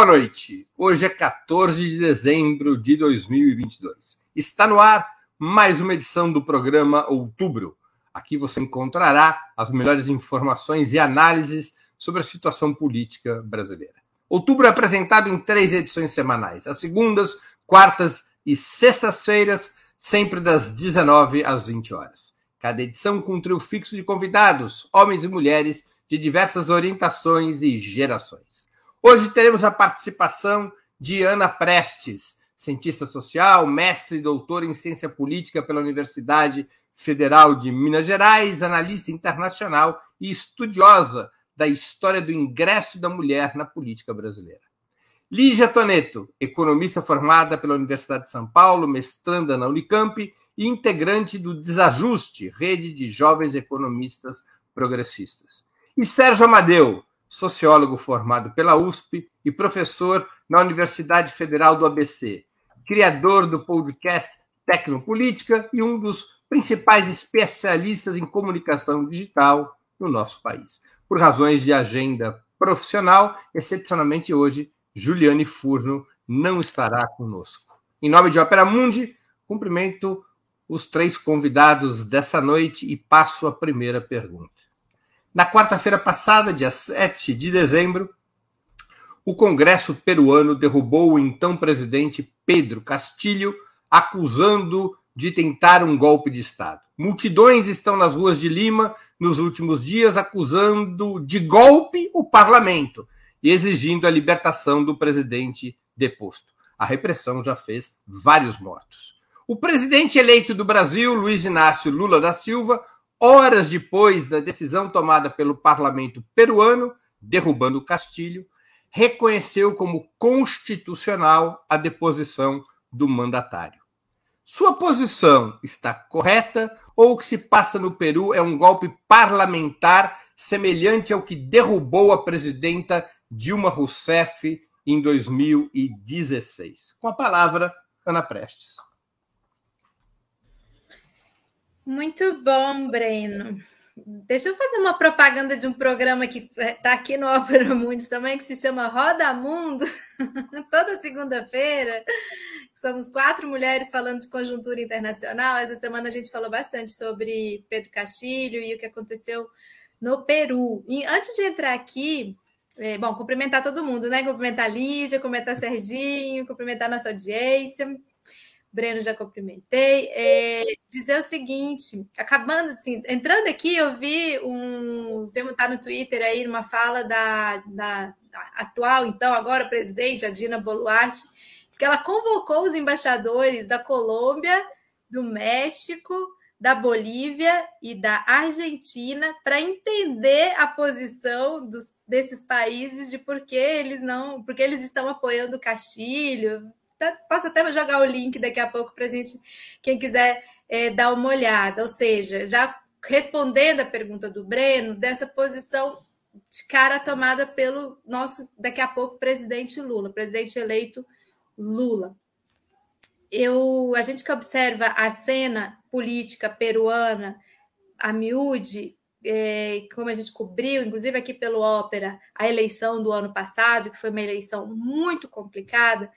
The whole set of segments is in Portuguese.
boa noite. Hoje é 14 de dezembro de 2022. Está no ar mais uma edição do programa Outubro. Aqui você encontrará as melhores informações e análises sobre a situação política brasileira. Outubro é apresentado em três edições semanais, às segundas, quartas e sextas-feiras, sempre das 19 às 20 horas. Cada edição com um trio fixo de convidados, homens e mulheres de diversas orientações e gerações. Hoje teremos a participação de Ana Prestes, cientista social, mestre e doutora em ciência política pela Universidade Federal de Minas Gerais, analista internacional e estudiosa da história do ingresso da mulher na política brasileira. Lígia Toneto, economista formada pela Universidade de São Paulo, mestranda na Unicamp e integrante do Desajuste, rede de jovens economistas progressistas. E Sérgio Amadeu, sociólogo formado pela USP e professor na Universidade Federal do ABC, criador do podcast Tecnopolítica e um dos principais especialistas em comunicação digital no nosso país. Por razões de agenda profissional, excepcionalmente hoje, Juliane Furno não estará conosco. Em nome de Opera Mundi, cumprimento os três convidados dessa noite e passo a primeira pergunta. Na quarta-feira passada, dia 7 de dezembro, o Congresso peruano derrubou o então presidente Pedro Castilho, acusando de tentar um golpe de Estado. Multidões estão nas ruas de Lima nos últimos dias acusando de golpe o parlamento e exigindo a libertação do presidente deposto. A repressão já fez vários mortos. O presidente eleito do Brasil, Luiz Inácio Lula da Silva, horas depois da decisão tomada pelo parlamento peruano, derrubando Castilho, reconheceu como constitucional a deposição do mandatário. Sua posição está correta ou o que se passa no Peru é um golpe parlamentar semelhante ao que derrubou a presidenta Dilma Rousseff em 2016? Com a palavra, Ana Prestes. Muito bom, Breno. Deixa eu fazer uma propaganda de um programa que está aqui no Opera Mundi também, que se chama Roda Mundo, toda segunda-feira. Somos quatro mulheres falando de conjuntura internacional. Essa semana a gente falou bastante sobre Pedro Castilho e o que aconteceu no Peru. E antes de entrar aqui, é, bom, cumprimentar todo mundo, né? Cumprimentar a Lígia, cumprimentar Serginho, cumprimentar a nossa audiência. Breno já cumprimentei. É, dizer o seguinte, acabando assim, entrando aqui, eu vi um. Tem tá no Twitter aí uma fala da, da, da atual, então, agora presidente, a Dina Boluarte, que ela convocou os embaixadores da Colômbia, do México, da Bolívia e da Argentina para entender a posição dos, desses países de por que eles não, porque eles estão apoiando o Castilho, posso até jogar o link daqui a pouco para gente, quem quiser é, dar uma olhada. Ou seja, já respondendo a pergunta do Breno, dessa posição de cara tomada pelo nosso, daqui a pouco, presidente Lula, presidente eleito Lula. Eu, a gente que observa a cena política peruana, a miúde, é, como a gente cobriu, inclusive aqui pelo Ópera, a eleição do ano passado, que foi uma eleição muito complicada,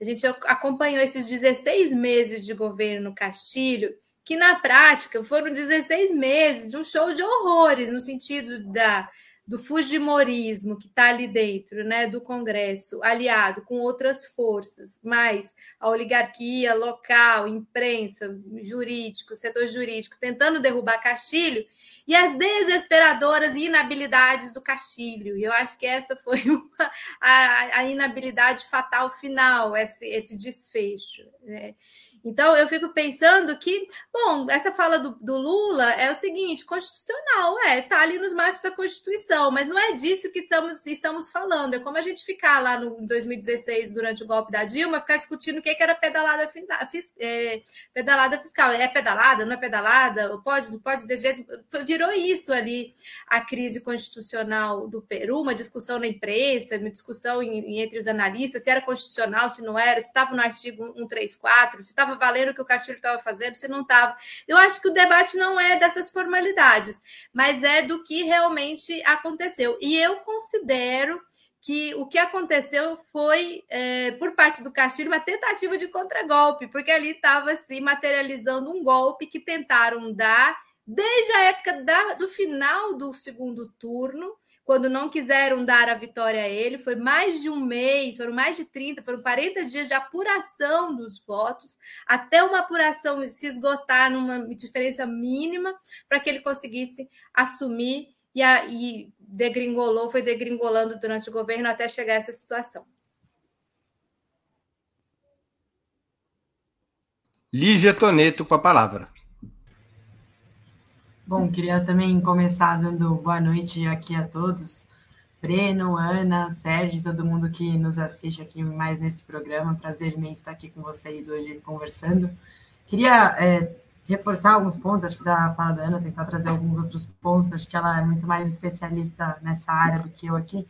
a gente acompanhou esses 16 meses de governo Castilho, que na prática foram 16 meses de um show de horrores, no sentido da, do fujimorismo que está ali dentro né, do Congresso, aliado com outras forças, mais a oligarquia local, imprensa, jurídico, setor jurídico, tentando derrubar Castilho, e as desesperadoras inabilidades do Castilho. E eu acho que essa foi uma, a, a, inabilidade fatal final, esse, esse desfecho. Né? Então, eu fico pensando que, bom, essa fala do, do, Lula é o seguinte: constitucional, é, tá ali nos marcos da Constituição, mas não é disso que estamos, estamos falando. É como a gente ficar lá no 2016, durante o golpe da Dilma, ficar discutindo o que, que era pedalada, é, pedalada fiscal. É pedalada, não é pedalada? Pode, pode, de jeito. Virou isso ali a crise constitucional do Peru, uma discussão na imprensa, uma discussão em, entre os analistas, se era constitucional, se não era, se estava no artigo 134, se estava valendo o que o Castilho estava fazendo, se não estava. Eu acho que o debate não é dessas formalidades, mas é do que realmente aconteceu. E eu considero que o que aconteceu foi, é, por parte do Castilho, uma tentativa de contragolpe, porque ali estava se materializando um golpe que tentaram dar desde a época da, do final do segundo turno, quando não quiseram dar a vitória a ele, foi mais de um mês, foram mais de 30, foram 40 dias de apuração dos votos, até uma apuração se esgotar numa diferença mínima, para que ele conseguisse assumir e, a, e degringolou, foi degringolando durante o governo até chegar a essa situação. Lígia Toneto com a palavra. Bom, queria também começar dando boa noite aqui a todos. Breno, Ana, Sérgio, todo mundo que nos assiste aqui mais nesse programa. Prazer imenso estar aqui com vocês hoje conversando. Queria é, reforçar alguns pontos, acho que da fala da Ana, tentar trazer alguns outros pontos, acho que ela é muito mais especialista nessa área do que eu aqui,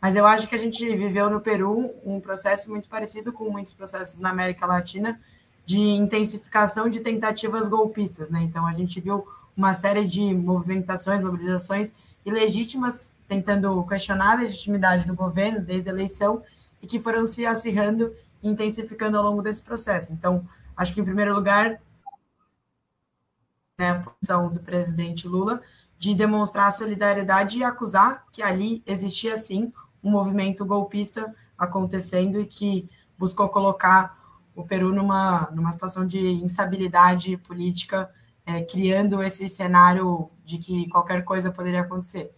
mas eu acho que a gente viveu no Peru um processo muito parecido com muitos processos na América Latina de intensificação de tentativas golpistas, né? Então a gente viu uma série de movimentações, mobilizações ilegítimas tentando questionar a legitimidade do governo desde a eleição e que foram se acirrando e intensificando ao longo desse processo. Então, acho que em primeiro lugar né, a posição do presidente Lula de demonstrar solidariedade e acusar que ali existia sim um movimento golpista acontecendo e que buscou colocar o Peru numa, numa situação de instabilidade política, é, criando esse cenário de que qualquer coisa poderia acontecer.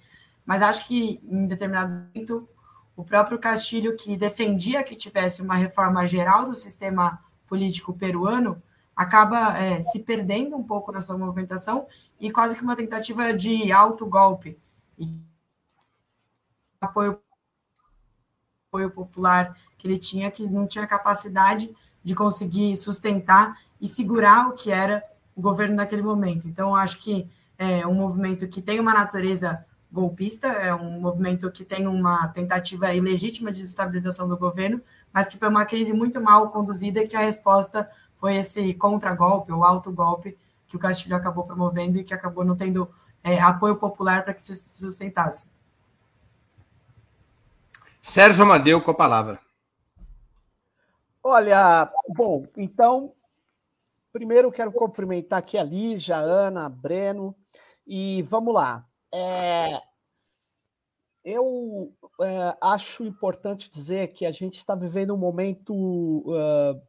Mas acho que em determinado momento o próprio Castilho, que defendia que tivesse uma reforma geral do sistema político peruano, acaba é, se perdendo um pouco na sua movimentação e quase que uma tentativa de autogolpe e apoio, apoio popular que ele tinha, que não tinha capacidade de conseguir sustentar e segurar o que era o governo naquele momento. Então, acho que é um movimento que tem uma natureza golpista, é um movimento que tem uma tentativa ilegítima de desestabilização do governo, mas que foi uma crise muito mal conduzida e que a resposta foi esse contragolpe ou autogolpe que o Castilho acabou promovendo e que acabou não tendo é, apoio popular para que se sustentasse. Sérgio Amadeu com a palavra. Olha, bom, então, primeiro quero cumprimentar aqui a Lígia, a Ana, a Breno, e vamos lá. É, eu é, acho importante dizer que a gente está vivendo um momento uh,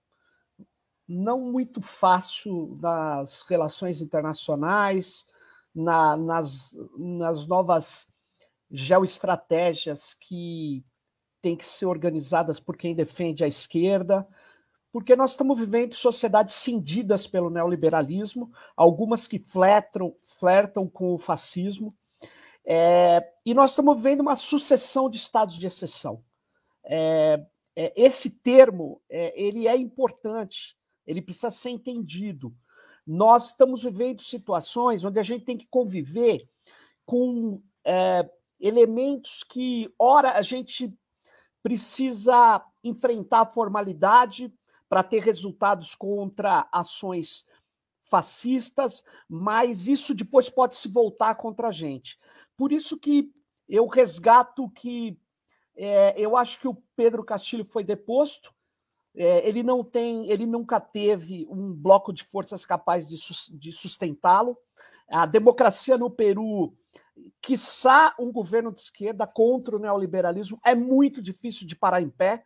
não muito fácil nas relações internacionais, na, nas, nas novas geoestratégias que têm que ser organizadas por quem defende a esquerda, porque nós estamos vivendo sociedades cindidas pelo neoliberalismo, algumas que flertam, flertam com o fascismo, é, e nós estamos vendo uma sucessão de estados de exceção. É, é, esse termo ele é importante ele precisa ser entendido. Nós estamos vivendo situações onde a gente tem que conviver com elementos que, ora, a gente precisa enfrentar a formalidade para ter resultados contra ações fascistas, mas isso depois pode se voltar contra a gente. Por isso que eu resgato que é, eu acho que o Pedro Castilho foi deposto, é, ele não tem, ele nunca teve um bloco de forças capaz de, de sustentá-lo. A democracia no Peru, quiçá um governo de esquerda contra o neoliberalismo, é muito difícil de parar em pé.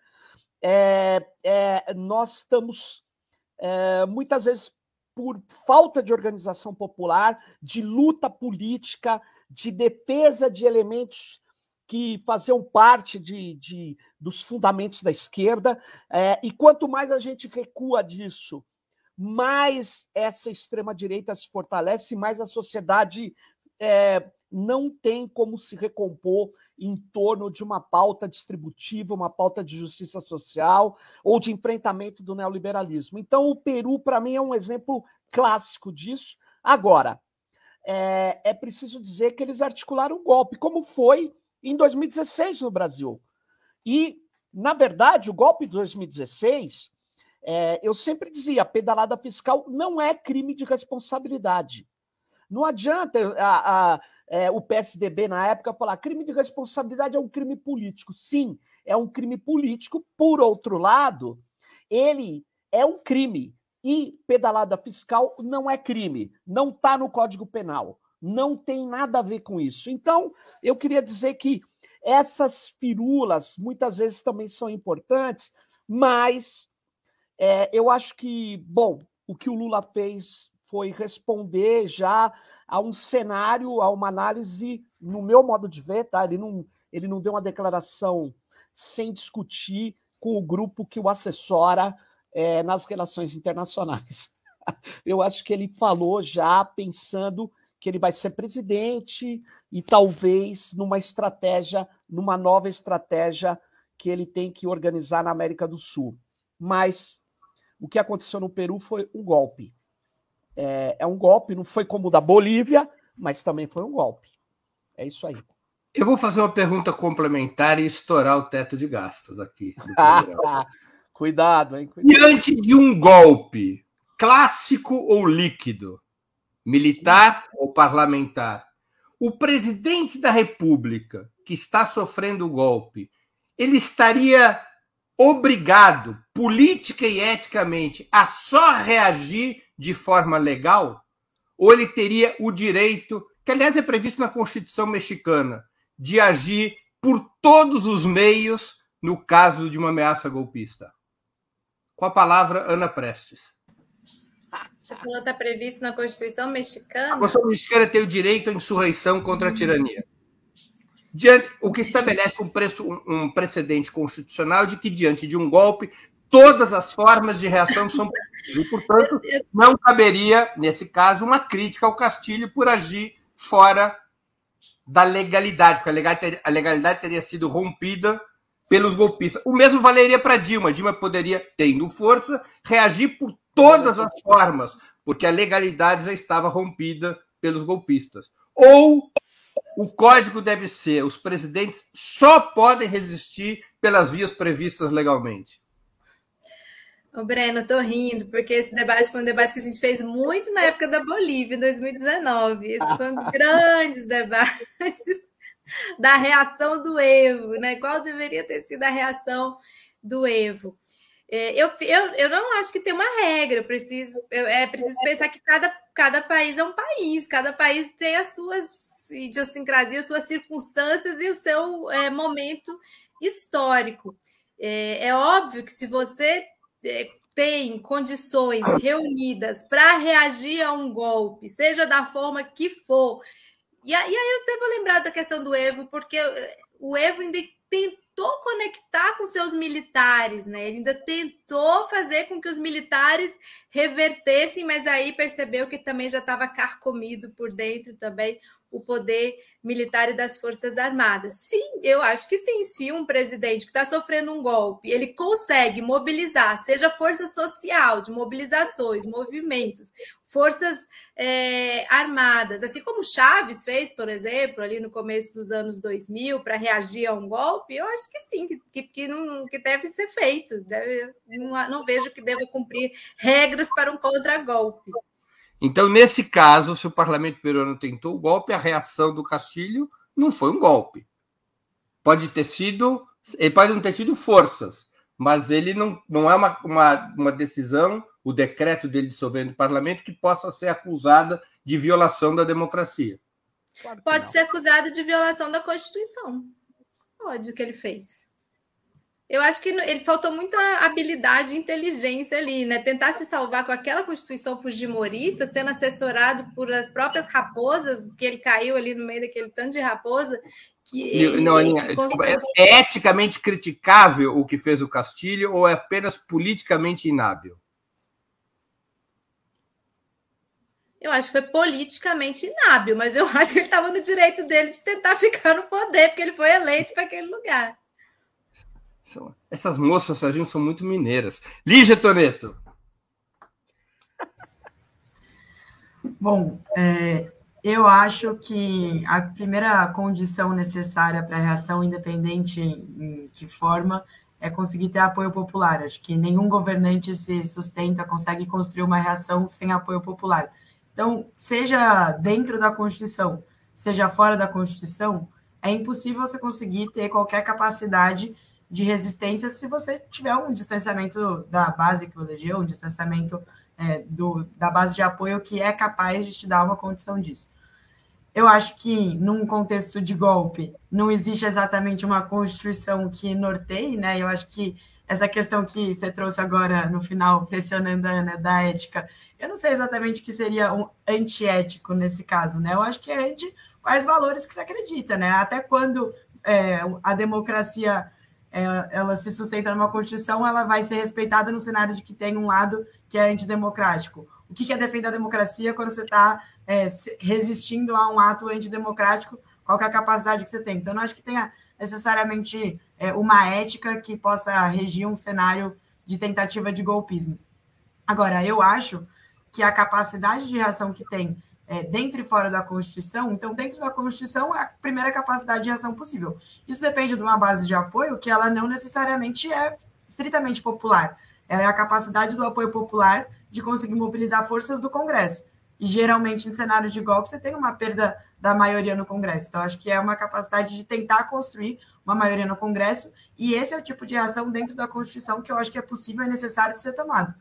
É, é, nós estamos é, muitas vezes por falta de organização popular, de luta política, de defesa de elementos que faziam parte de, de dos fundamentos da esquerda, é, e quanto mais a gente recua disso, mais essa extrema-direita se fortalece, mais a sociedade é, não tem como se recompor em torno de uma pauta distributiva, uma pauta de justiça social ou de enfrentamento do neoliberalismo. Então, o Peru, para mim, é um exemplo clássico disso. Agora, é, é preciso dizer que eles articularam um golpe, como foi em 2016 no Brasil. E, na verdade, o golpe de 2016, é, eu sempre dizia, a pedalada fiscal não é crime de responsabilidade. Não adianta a, a, é, o PSDB na época falar crime de responsabilidade é um crime político. Sim, é um crime político. Por outro lado, ele é um crime. E pedalada fiscal não é crime, não está no Código Penal, não tem nada a ver com isso. Então, eu queria dizer que essas firulas muitas vezes também são importantes, mas é, eu acho que, bom, o que o Lula fez foi responder já a um cenário, a uma análise, no meu modo de ver, tá? Ele não, ele não deu uma declaração sem discutir com o grupo que o assessora é, nas relações internacionais. Eu acho que ele falou já pensando que ele vai ser presidente e talvez numa estratégia, numa nova estratégia que ele tem que organizar na América do Sul. Mas o que aconteceu no Peru foi um golpe. É, é um golpe, não foi como o da Bolívia, mas também foi um golpe. É isso aí. Eu vou fazer uma pergunta complementar e estourar o teto de gastos aqui. Cuidado, hein? Cuidado. Diante de um golpe, clássico ou líquido, militar ou parlamentar, o presidente da República que está sofrendo o golpe, ele estaria obrigado, política e eticamente, a só reagir de forma legal? Ou ele teria o direito, que aliás é previsto na Constituição mexicana, de agir por todos os meios no caso de uma ameaça golpista? Com a palavra, Ana Prestes. Você falou está previsto na Constituição mexicana? A Constituição mexicana tem o direito à insurreição contra a tirania. Diante, o que estabelece um, preço, um, precedente constitucional de que, diante de um golpe, todas as formas de reação são. E, portanto, não caberia, nesse caso, uma crítica ao Castilho por agir fora da legalidade, porque a legalidade teria sido rompida pelos golpistas. O mesmo valeria para Dilma. Dilma poderia, tendo força, reagir por todas as formas, porque a legalidade já estava rompida pelos golpistas. Ou o código deve ser: os presidentes só podem resistir pelas vias previstas legalmente. O Breno, tô rindo, porque esse debate foi um debate que a gente fez muito na época da Bolívia, em 2019. Esse foi um dos grandes debates da reação do Evo, né? Qual deveria ter sido a reação do Evo? É, eu, eu, eu não acho que tem uma regra, eu preciso, eu, é preciso pensar que cada, cada país é um país, cada país tem as suas idiosincrasias, suas circunstâncias e o seu é, momento histórico. É, é, óbvio que se você tem condições reunidas para reagir a um golpe, seja da forma que for, e aí, eu devo lembrar da questão do Evo, porque o Evo ainda tentou conectar com seus militares, né? Ele ainda tentou fazer com que os militares revertessem, mas aí percebeu que também já estava carcomido por dentro também o poder militar e das Forças Armadas. Sim, eu acho que sim. Se um presidente que está sofrendo um golpe, ele consegue mobilizar, seja força social, de mobilizações, movimentos, forças é, armadas, assim como Chaves fez, por exemplo, ali no começo dos anos 2000, para reagir a um golpe, eu acho que sim, que, que, não, que deve ser feito. Deve, não, não vejo que deva cumprir regras para um contragolpe. Então, nesse caso, se o parlamento peruano tentou o golpe, a reação do Castilho não foi um golpe. Pode ter sido, ele pode não ter tido forças, mas ele não, não é uma, uma, uma decisão, o decreto dele dissolvendo o parlamento, que possa ser acusada de violação da democracia. Claro pode não. ser acusado de violação da Constituição. Pode, o que ele fez. Eu acho que ele faltou muita habilidade e inteligência ali, né? Tentar se salvar com aquela Constituição fujimorista, sendo assessorado por as próprias raposas, que ele caiu ali no meio daquele tanto de raposa. Que, não, ele, que... É eticamente criticável o que fez o Castilho ou é apenas politicamente inábil? Eu acho que foi politicamente inábil, mas eu acho que ele estava no direito dele de tentar ficar no poder, porque ele foi eleito para aquele lugar. Essas moças, Serginho, são muito mineiras. Lígia Toneto. Bom, é, eu acho que a primeira condição necessária para a reação, independente em que forma, é conseguir ter apoio popular. Acho que nenhum governante se sustenta, consegue construir uma reação sem apoio popular. Então, seja dentro da Constituição, seja fora da Constituição, é impossível você conseguir ter qualquer capacidade de resistência se você tiver um distanciamento da base que elegeu, um distanciamento é, do, da base de apoio que é capaz de te dar uma condição disso. Eu acho que, num contexto de golpe, não existe exatamente uma constituição que norteie, né? Eu acho que essa questão que você trouxe agora no final, pressionando a Ana, da ética, eu não sei exatamente o que seria um antiético nesse caso, né? Eu acho que é de quais valores que você acredita, né? Até quando é, a democracia ela se sustenta numa Constituição, ela vai ser respeitada no cenário de que tem um lado que é antidemocrático. O que é defender a democracia quando você está é, resistindo a um ato antidemocrático? Qual é a capacidade que você tem? Então, não acho que tenha necessariamente é, uma ética que possa regir um cenário de tentativa de golpismo. Agora, eu acho que a capacidade de reação que tem é, dentro e fora da Constituição, então, dentro da Constituição é a primeira capacidade de reação possível. Isso depende de uma base de apoio que ela não necessariamente é estritamente popular. Ela é a capacidade do apoio popular de conseguir mobilizar forças do Congresso. E geralmente, em cenários de golpe, você tem uma perda da maioria no Congresso. Então, acho que é uma capacidade de tentar construir uma maioria no Congresso, e esse é o tipo de reação dentro da Constituição que eu acho que é possível e necessário de ser tomado.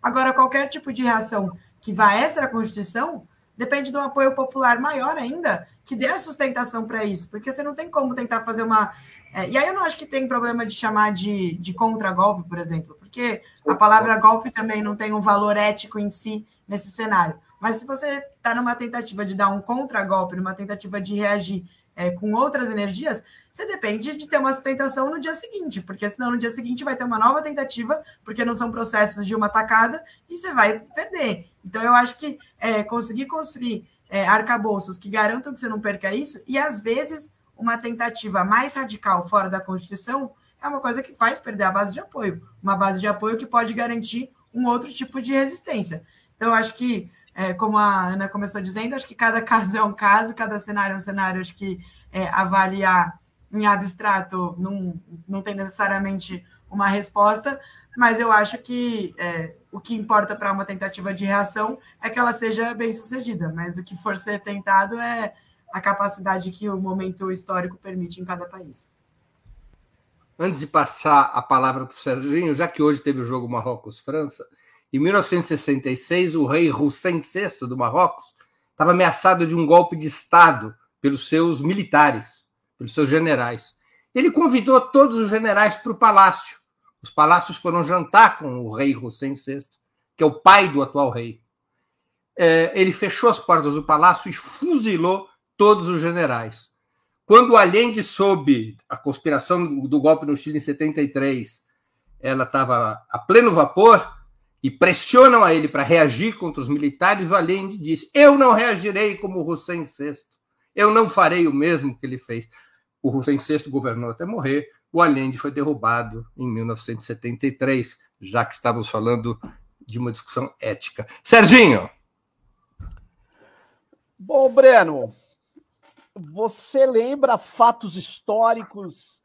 Agora, qualquer tipo de reação que vá extra à Constituição depende de um apoio popular maior ainda, que dê a sustentação para isso, porque você não tem como tentar fazer uma. É, e aí eu não acho que tem problema de chamar de, de contra-golpe, por exemplo, porque a palavra golpe também não tem um valor ético em si nesse cenário. Mas se você está numa tentativa de dar um contra-golpe, numa tentativa de reagir é, com outras energias, você depende de ter uma sustentação no dia seguinte, porque senão no dia seguinte vai ter uma nova tentativa, porque não são processos de uma tacada, e você vai perder. Então, eu acho que é, conseguir construir é, arcabouços que garantam que você não perca isso, e às vezes uma tentativa mais radical fora da Constituição é uma coisa que faz perder a base de apoio, uma base de apoio que pode garantir um outro tipo de resistência. Então, eu acho que é, como a Ana começou dizendo, acho que cada caso é um caso, cada cenário é um cenário, acho que é, avaliar em abstrato não, não tem necessariamente uma resposta, mas eu acho que é, o que importa para uma tentativa de reação é que ela seja bem sucedida, mas o que for ser tentado é a capacidade que o momento histórico permite em cada país. Antes de passar a palavra para o Serginho, já que hoje teve o jogo Marrocos-França, em 1966, o rei Hussein VI do Marrocos estava ameaçado de um golpe de Estado pelos seus militares, pelos seus generais. Ele convidou todos os generais para o palácio. Os palácios foram jantar com o rei Hussein VI, que é o pai do atual rei. É, ele fechou as portas do palácio e fuzilou todos os generais. Quando Allende soube a conspiração do golpe no Chile em 73, ela estava a pleno vapor, e pressionam a ele para reagir contra os militares, o Allende disse: Eu não reagirei como o Hussein VI, eu não farei o mesmo que ele fez. O Hussein VI governou até morrer, o Allende foi derrubado em 1973, já que estávamos falando de uma discussão ética. Serginho! Bom, Breno, você lembra fatos históricos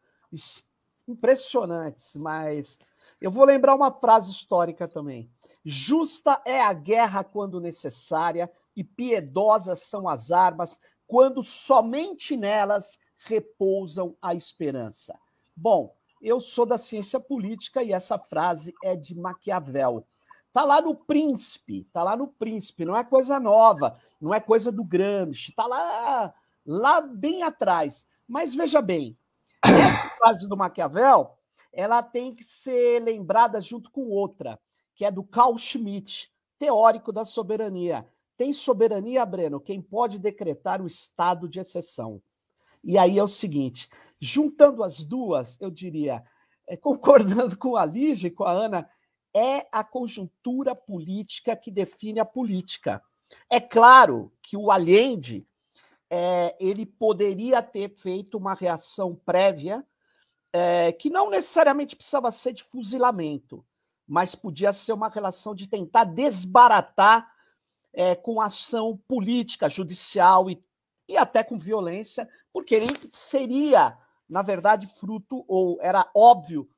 impressionantes, mas eu vou lembrar uma frase histórica também. Justa é a guerra quando necessária, e piedosas são as armas quando somente nelas repousam a esperança. Bom, eu sou da ciência política e essa frase é de Maquiavel. Tá lá no Príncipe, tá lá no Príncipe, não é coisa nova, não é coisa do Gramsci, tá lá, lá bem atrás. Mas veja bem, essa frase do Maquiavel ela tem que ser lembrada junto com outra, que é do Carl Schmitt, teórico da soberania. Tem soberania, Breno, quem pode decretar o estado de exceção. E aí é o seguinte: juntando as duas, eu diria, é, concordando com a Lígia e com a Ana, é a conjuntura política que define a política. É claro que o Allende é, ele poderia ter feito uma reação prévia é, que não necessariamente precisava ser de fuzilamento, mas podia ser uma relação de tentar desbaratar é, com ação política, judicial e, e até com violência, porque ele seria, na verdade, fruto, ou era óbvio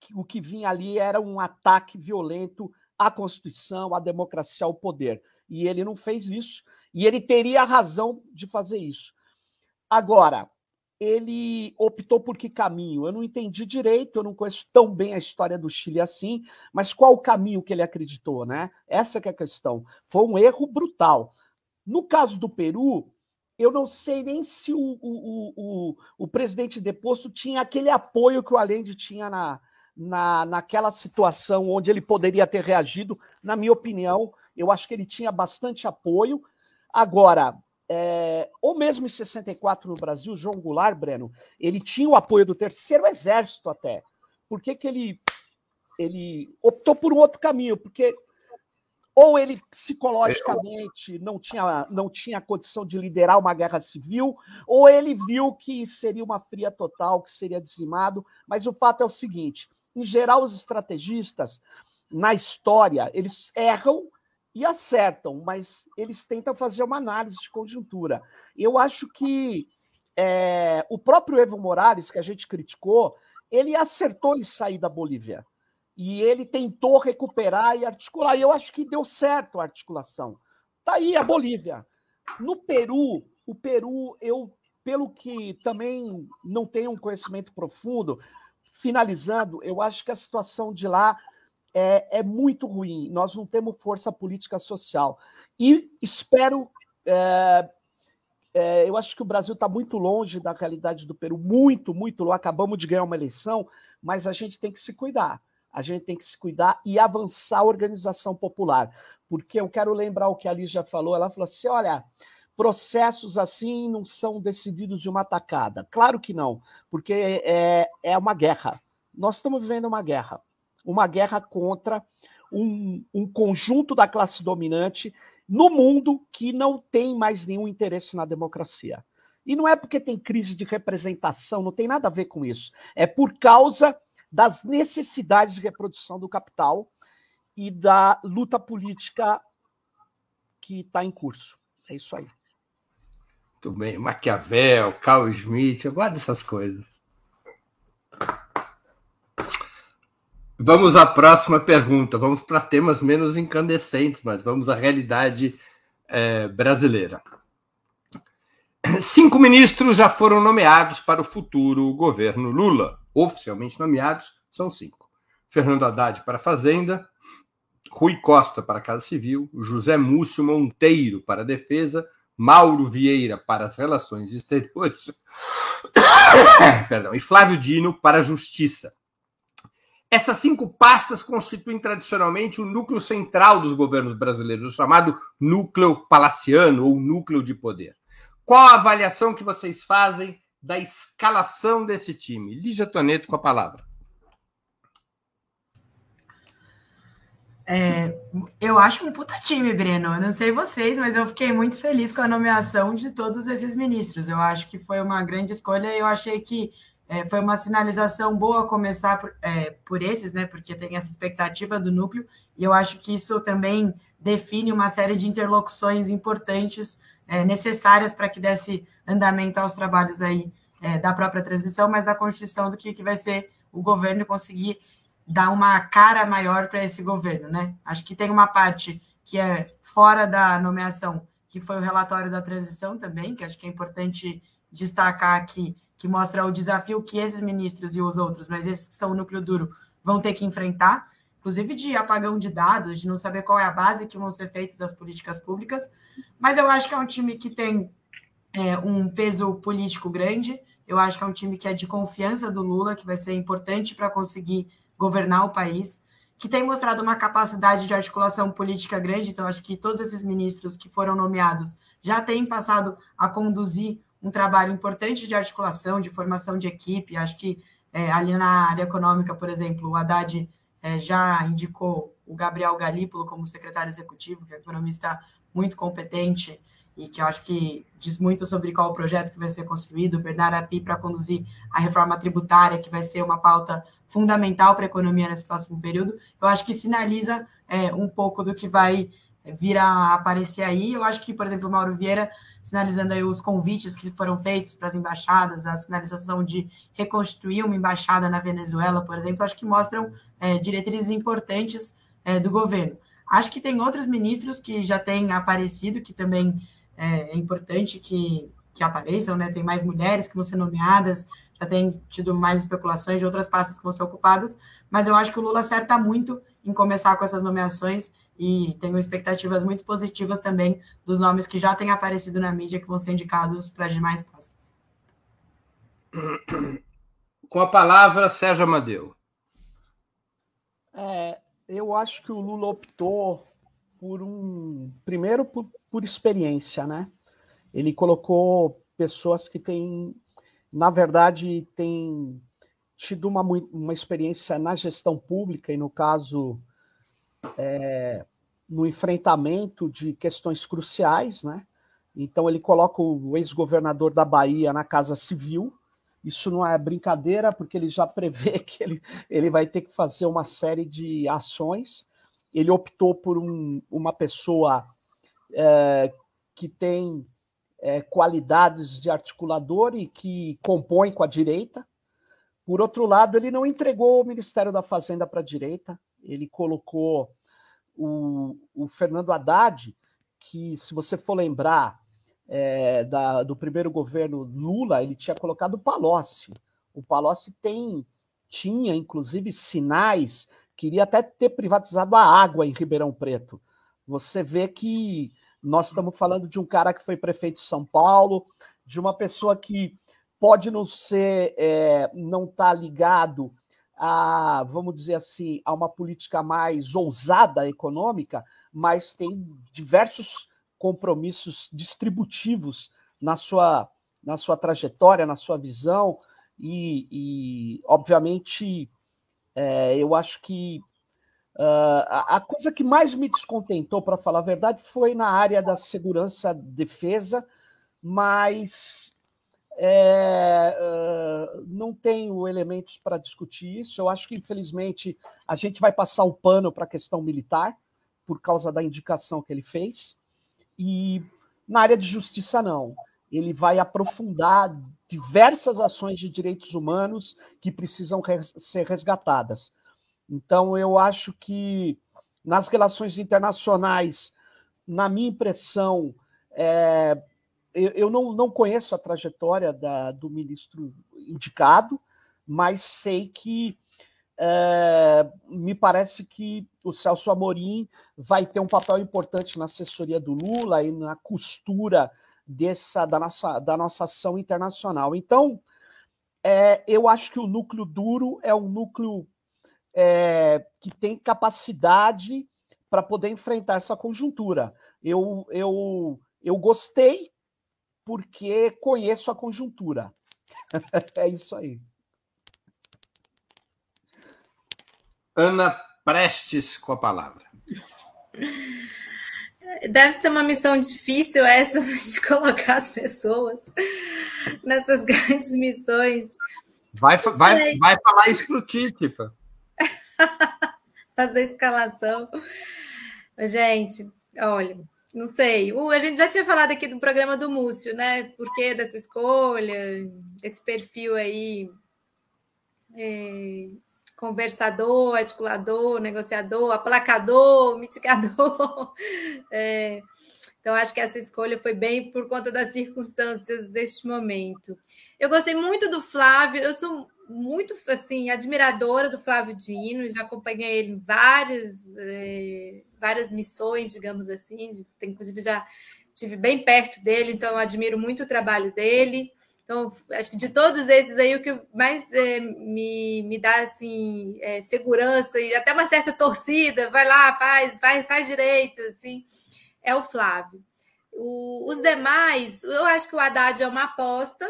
que o que vinha ali era um ataque violento à Constituição, à democracia, ao poder. E ele não fez isso, e ele teria razão de fazer isso. Agora, ele optou por que caminho? Eu não entendi direito, eu não conheço tão bem a história do Chile assim, mas qual o caminho que ele acreditou, né? Essa é a questão. Foi um erro brutal. No caso do Peru, eu não sei nem se o, o, o, o, presidente deposto tinha aquele apoio que o Allende tinha na, na, naquela situação onde ele poderia ter reagido. Na minha opinião, eu acho que ele tinha bastante apoio. Agora, é, ou mesmo em 64 no Brasil, João Goulart, Breno, ele tinha o apoio do terceiro exército até. Por que, que ele, ele optou por um outro caminho? Porque ou ele psicologicamente não tinha, não tinha condição de liderar uma guerra civil, ou ele viu que seria uma fria total, que seria dizimado. Mas o fato é o seguinte: em geral, os estrategistas, na história, eles erram e acertam, mas eles tentam fazer uma análise de conjuntura. Eu acho que é, o próprio Evo Morales, que a gente criticou, ele acertou em sair da Bolívia e ele tentou recuperar e articular. E eu acho que deu certo a articulação. Tá aí a Bolívia. No Peru, o Peru, eu, pelo que também não tenho um conhecimento profundo, finalizando, eu acho que a situação de lá é, é muito ruim. Nós não temos força política social. E espero. É, é, eu acho que o Brasil está muito longe da realidade do Peru, muito, muito longe. Acabamos de ganhar uma eleição, mas a gente tem que se cuidar a gente tem que se cuidar e avançar a organização popular. Porque eu quero lembrar o que a já falou, ela falou assim: olha, processos assim não são decididos de uma tacada. Claro que não, porque é, é uma guerra. Nós estamos vivendo uma guerra. Uma guerra contra um, um conjunto da classe dominante no mundo que não tem mais nenhum interesse na democracia. E não é porque tem crise de representação, não tem nada a ver com isso. É por causa das necessidades de reprodução do capital e da luta política que está em curso. É isso aí. Muito bem. Maquiavel, Carl Schmitt, eu guardo essas coisas. Vamos à próxima pergunta. Vamos para temas menos incandescentes, mas vamos à realidade é, brasileira. Cinco ministros já foram nomeados para o futuro governo Lula oficialmente nomeados são cinco: Fernando Haddad para a Fazenda, Rui Costa para a Casa Civil, José Múcio Monteiro para a Defesa, Mauro Vieira para as Relações Exteriores, perdão, e Flávio Dino para a Justiça. Essas cinco pastas constituem tradicionalmente o núcleo central dos governos brasileiros, o chamado núcleo palaciano ou núcleo de poder. Qual a avaliação que vocês fazem da escalação desse time. Lígia Toneto com a palavra. É, eu acho um puta time, Breno. Eu não sei vocês, mas eu fiquei muito feliz com a nomeação de todos esses ministros. Eu acho que foi uma grande escolha e eu achei que é, foi uma sinalização boa começar por, é, por esses, né? Porque tem essa expectativa do núcleo, e eu acho que isso também define uma série de interlocuções importantes é, necessárias para que desse andamento aos trabalhos aí é, da própria transição, mas da constituição do que, que vai ser o governo conseguir dar uma cara maior para esse governo, né? Acho que tem uma parte que é fora da nomeação, que foi o relatório da transição também, que acho que é importante destacar aqui, que mostra o desafio que esses ministros e os outros, mas esses que são o núcleo duro, vão ter que enfrentar inclusive de apagão de dados, de não saber qual é a base que vão ser feitas das políticas públicas. Mas eu acho que é um time que tem é, um peso político grande. Eu acho que é um time que é de confiança do Lula, que vai ser importante para conseguir governar o país, que tem mostrado uma capacidade de articulação política grande. Então, acho que todos esses ministros que foram nomeados já têm passado a conduzir um trabalho importante de articulação, de formação de equipe. Acho que é, ali na área econômica, por exemplo, o Haddad é, já indicou o Gabriel Galípolo como secretário executivo, que é um economista muito competente e que eu acho que diz muito sobre qual o projeto que vai ser construído, Bernardo Api para conduzir a reforma tributária, que vai ser uma pauta fundamental para a economia nesse próximo período. Eu acho que sinaliza é, um pouco do que vai vir a aparecer aí. Eu acho que, por exemplo, o Mauro Vieira, sinalizando aí os convites que foram feitos para as embaixadas, a sinalização de reconstruir uma embaixada na Venezuela, por exemplo, acho que mostram é, diretrizes importantes é, do governo. Acho que tem outros ministros que já têm aparecido, que também é, é importante que, que apareçam, né? Tem mais mulheres que vão ser nomeadas, já tem tido mais especulações de outras pastas que vão ser ocupadas, mas eu acho que o Lula acerta muito em começar com essas nomeações e tenho expectativas muito positivas também dos nomes que já têm aparecido na mídia que vão ser indicados para as demais pastas. Com a palavra, Sérgio Amadeu. É, eu acho que o Lula optou por um. Primeiro, por, por experiência, né? Ele colocou pessoas que têm, na verdade, têm tido uma, uma experiência na gestão pública, e no caso, é, no enfrentamento de questões cruciais, né? Então, ele coloca o ex-governador da Bahia na Casa Civil. Isso não é brincadeira, porque ele já prevê que ele, ele vai ter que fazer uma série de ações. Ele optou por um, uma pessoa é, que tem é, qualidades de articulador e que compõe com a direita. Por outro lado, ele não entregou o Ministério da Fazenda para a direita, ele colocou o, o, Fernando Haddad, que, se você for lembrar é, da, do primeiro governo Lula, ele tinha colocado o Palocci. O Palocci tem, tinha, inclusive, sinais, queria até ter privatizado a água em Ribeirão Preto. Você vê que nós estamos falando de um cara que foi prefeito de São Paulo, de uma pessoa que pode não ser, é, não estar tá ligado a, vamos dizer assim, a uma política mais ousada econômica, mas tem diversos compromissos distributivos na sua, na sua trajetória, na sua visão, e, e obviamente, é, eu acho que Uh, a, coisa que mais me descontentou, para falar a verdade, foi na área da segurança defesa, mas é, não tenho elementos para discutir isso. Eu acho que, infelizmente, a gente vai passar o pano para a questão militar, por causa da indicação que ele fez. E na área de justiça, não. Ele vai aprofundar diversas ações de direitos humanos que precisam res ser resgatadas. Então, eu acho que nas relações internacionais, na minha impressão, é, eu, eu não, não, conheço a trajetória da, do ministro indicado, mas sei que é, me parece que o Celso Amorim vai ter um papel importante na assessoria do Lula e na costura dessa da nossa, da nossa ação internacional. Então, é, eu acho que o núcleo duro é um núcleo é, que tem capacidade para poder enfrentar essa conjuntura. Eu, eu, eu gostei porque conheço a conjuntura. é isso aí. Ana Prestes com a palavra. Deve ser uma missão difícil essa de colocar as pessoas nessas grandes missões. Vai, vai, vai falar isso para o Tite, pô. fazer escalação. Gente, olha, não sei. A gente já tinha falado aqui do programa do Múcio, né? Por que dessa escolha, esse perfil aí. É, conversador, articulador, negociador, aplacador, mitigador. É, então, acho que essa escolha foi bem por conta das circunstâncias deste momento. Eu gostei muito do Flávio, eu sou muito assim admiradora do Flávio Dino, já acompanhei ele em várias, é, várias missões, digamos assim, inclusive já tive bem perto dele, então admiro muito o trabalho dele. Então, acho que de todos esses aí, o que mais é, me, me dá assim, é, segurança e até uma certa torcida, vai lá, faz, faz, faz direito, assim, é o Flávio. O, os demais, eu acho que o Haddad é uma aposta,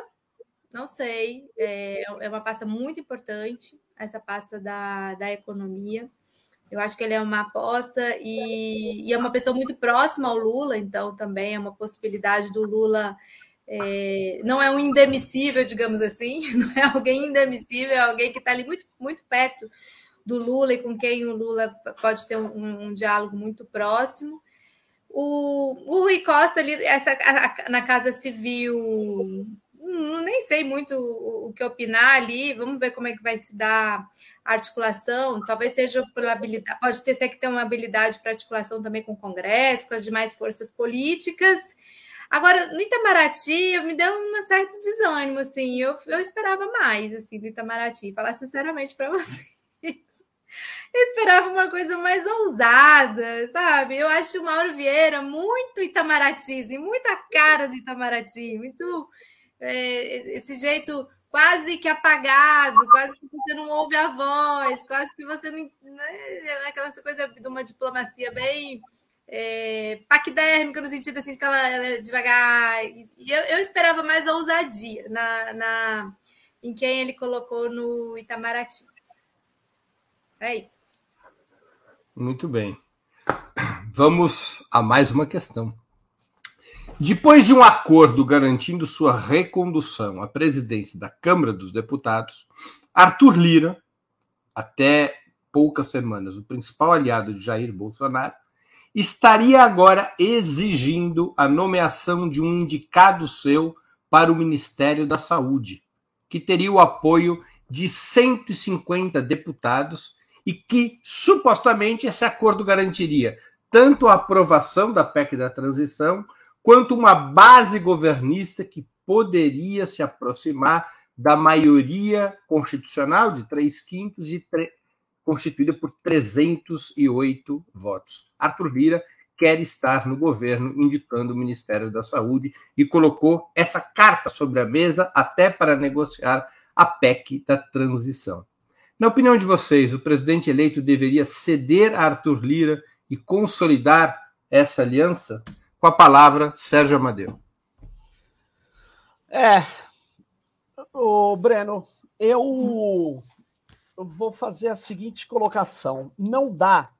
não sei, é, é uma pasta muito importante, essa pasta da, da economia. Eu acho que ele é uma aposta e, e, é uma pessoa muito próxima ao Lula, então também é uma possibilidade do Lula. É, não é um indemissível, digamos assim, não é alguém indemissível, é alguém que está ali muito, muito perto do Lula e com quem o Lula pode ter um, um diálogo muito próximo. O, o Rui Costa ali, essa, a, na Casa Civil não, nem sei muito o, o, que opinar ali. Vamos ver como é que vai se dar a articulação. Talvez seja por habilidade, pode ter ser que tenha uma habilidade para articulação também com o Congresso, com as demais forças políticas. Agora, no Itamaraty, me deu um certo desânimo, assim. Eu, eu esperava mais, assim, do Itamaraty. Falar sinceramente para vocês. Eu esperava uma coisa mais ousada, sabe? Eu acho o Mauro Vieira muito Itamaraty, assim, muita cara de Itamaraty, muito é, esse jeito quase que apagado, quase que você não ouve a voz, quase que você não. Né? Aquela coisa de uma diplomacia bem é, paquidérmica, no sentido assim, que ela, ela é devagar. E eu, eu, esperava mais ousadia na, na, em quem ele colocou no Itamaraty. É isso. Muito bem. Vamos a mais uma questão. Depois de um acordo garantindo sua recondução à presidência da Câmara dos Deputados, Arthur Lira, até poucas semanas o principal aliado de Jair Bolsonaro, estaria agora exigindo a nomeação de um indicado seu para o Ministério da Saúde, que teria o apoio de 150 deputados e que supostamente esse acordo garantiria tanto a aprovação da PEC da transição quanto uma base governista que poderia se aproximar da maioria constitucional de três quintos de constituída por 308 votos. Arthur Lira quer estar no governo indicando o Ministério da Saúde e colocou essa carta sobre a mesa até para negociar a PEC da transição. Na opinião de vocês, o presidente eleito deveria ceder a Arthur Lira e consolidar essa aliança? Com a palavra, Sérgio Amadeu. É, o Breno, eu vou fazer a seguinte colocação: não dá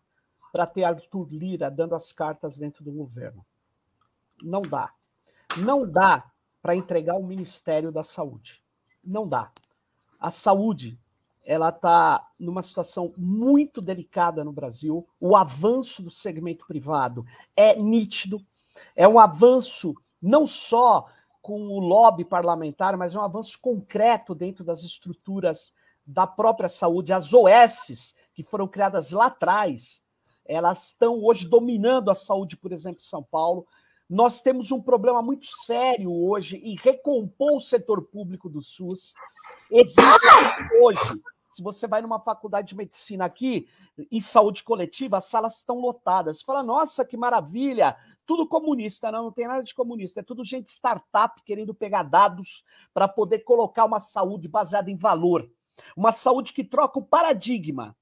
para ter Arthur Lira dando as cartas dentro do governo. Não dá. Não dá para entregar o Ministério da Saúde. Não dá. A saúde ela está numa situação muito delicada no Brasil. O avanço do segmento privado é nítido. É um avanço não só com o lobby parlamentar, mas é um avanço concreto dentro das estruturas da própria saúde, as OSs, que foram criadas lá atrás, elas estão hoje dominando a saúde, por exemplo, em São Paulo. Nós temos um problema muito sério hoje em recompor o setor público do SUS. Existe hoje, se você vai numa faculdade de medicina aqui, em saúde coletiva, as salas estão lotadas. Você fala, nossa, que maravilha, tudo comunista, não, não tem nada de comunista, é tudo gente startup querendo pegar dados para poder colocar uma saúde baseada em valor. Uma saúde que troca o paradigma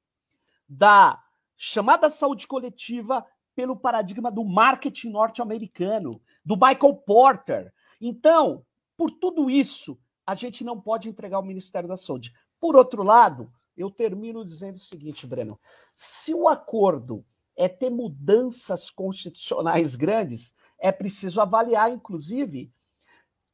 da chamada saúde coletiva pelo paradigma do marketing norte-americano, do Michael Porter. Então, por tudo isso, a gente não pode entregar o Ministério da Saúde. Por outro lado, eu termino dizendo o seguinte, Breno: se o acordo é ter mudanças constitucionais grandes, é preciso avaliar, inclusive,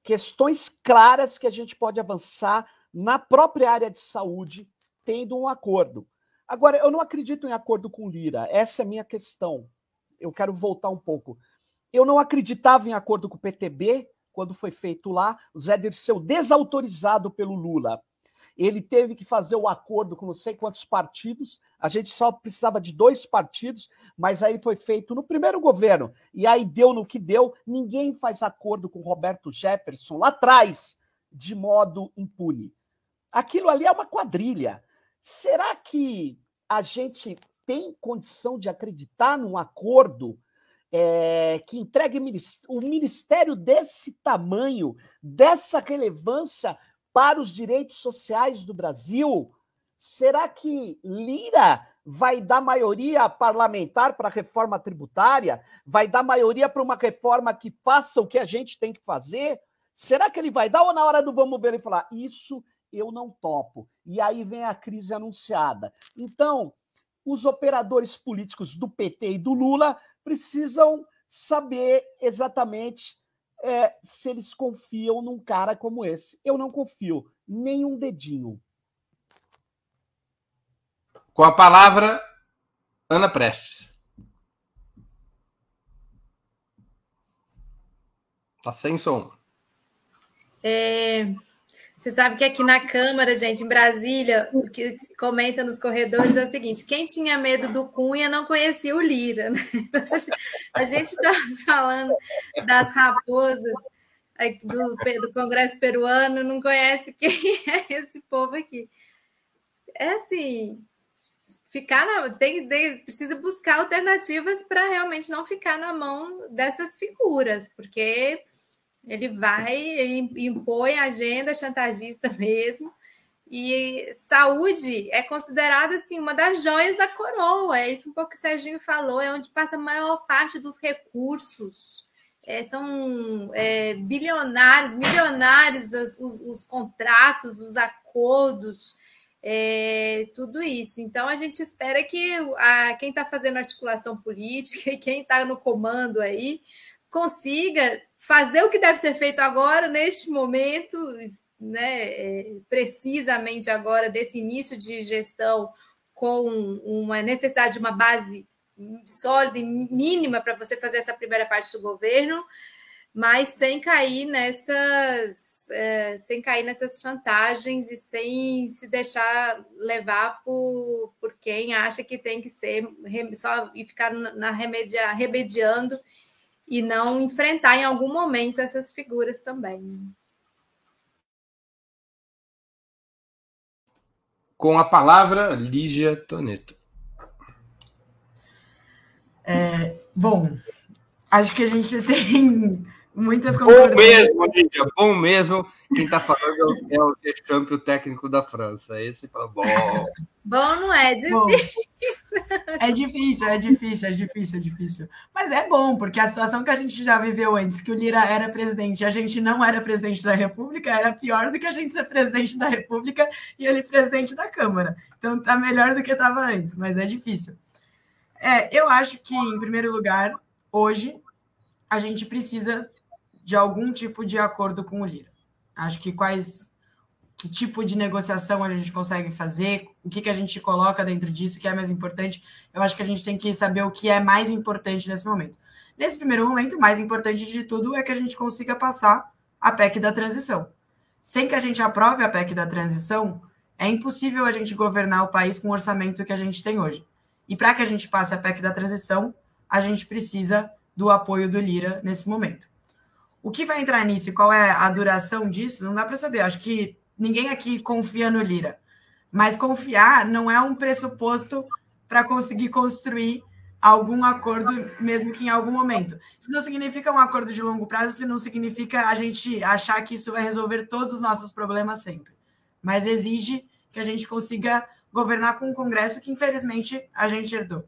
questões claras que a gente pode avançar na própria área de saúde, tendo um acordo. Agora, eu não acredito em acordo com Lira, essa é a minha questão. Eu quero voltar um pouco. Eu não acreditava em acordo com o PTB, quando foi feito lá, o Zé Dirceu desautorizado pelo Lula. Ele teve que fazer o acordo com não sei quantos partidos, a gente só precisava de dois partidos, mas aí foi feito no primeiro governo, e aí deu no que deu. Ninguém faz acordo com Roberto Jefferson lá atrás de modo impune. Aquilo ali é uma quadrilha. Será que a gente tem condição de acreditar num acordo é, que entregue o ministério desse tamanho, dessa relevância para os direitos sociais do Brasil? Será que Lira vai dar maioria parlamentar para a reforma tributária? Vai dar maioria para uma reforma que faça o que a gente tem que fazer? Será que ele vai dar ou na hora do vamos ver ele falar isso eu não topo. E aí vem a crise anunciada. Então, os operadores políticos do PT e do Lula precisam saber exatamente é, se eles confiam num cara como esse. Eu não confio, nem um dedinho. Com a palavra, Ana Prestes. Tá sem som. É, Você sabe que aqui na Câmara, gente, em Brasília, o que se comenta nos corredores é o seguinte: quem tinha medo do Cunha não conhecia o Lira. Né? A gente está falando das raposas do, do Congresso peruano, não conhece quem é esse povo aqui. É assim, ficar na, tem, tem, precisa buscar alternativas para realmente não ficar na mão dessas figuras, porque ele vai, ele impõe agenda chantagista mesmo. E saúde é considerada assim uma das joias da coroa. É isso um pouco que o Serginho falou, é onde passa a maior parte dos recursos. É, são é, bilionários, milionários os, os, os, contratos, os acordos, é, tudo isso. Então a gente espera que a, quem está fazendo articulação política e quem está no comando aí consiga fazer o que deve ser feito agora, neste momento, né, é, precisamente agora, desse início de gestão, com uma necessidade de uma base sólida e mínima para você fazer essa primeira parte do governo, mas sem cair nessas, é, sem cair nessas chantagens e sem se deixar levar por, por quem acha que tem que ser só e ficar na remedia, remediando e não enfrentar em algum momento essas figuras também. Com a palavra, Lígia Toneto. É, bom, acho que a gente tem muitas concordâncias. Bom mesmo, Lídia, bom mesmo. Quem está falando é o Deschamps, o técnico da França. Esse fala, bom. Bom não é difícil. Bom, é difícil, é difícil, é difícil, é difícil. Mas é bom, porque a situação que a gente já viveu antes, que o Lira era presidente e a gente não era presidente da República, era pior do que a gente ser presidente da República e ele presidente da Câmara. Então tá melhor do que estava antes, mas é difícil. É, eu acho que, em primeiro lugar, hoje a gente precisa de algum tipo de acordo com o Lira. Acho que quais que tipo de negociação a gente consegue fazer, o que, que a gente coloca dentro disso, que é mais importante. Eu acho que a gente tem que saber o que é mais importante nesse momento. Nesse primeiro momento, o mais importante de tudo é que a gente consiga passar a PEC da transição. Sem que a gente aprove a PEC da transição, é impossível a gente governar o país com o orçamento que a gente tem hoje. E para que a gente passe a PEC da transição, a gente precisa do apoio do Lira nesse momento. O que vai entrar nisso e qual é a duração disso, não dá para saber. Acho que ninguém aqui confia no Lira. Mas confiar não é um pressuposto para conseguir construir algum acordo, mesmo que em algum momento. Isso não significa um acordo de longo prazo, isso não significa a gente achar que isso vai resolver todos os nossos problemas sempre. Mas exige que a gente consiga governar com um Congresso que, infelizmente, a gente herdou.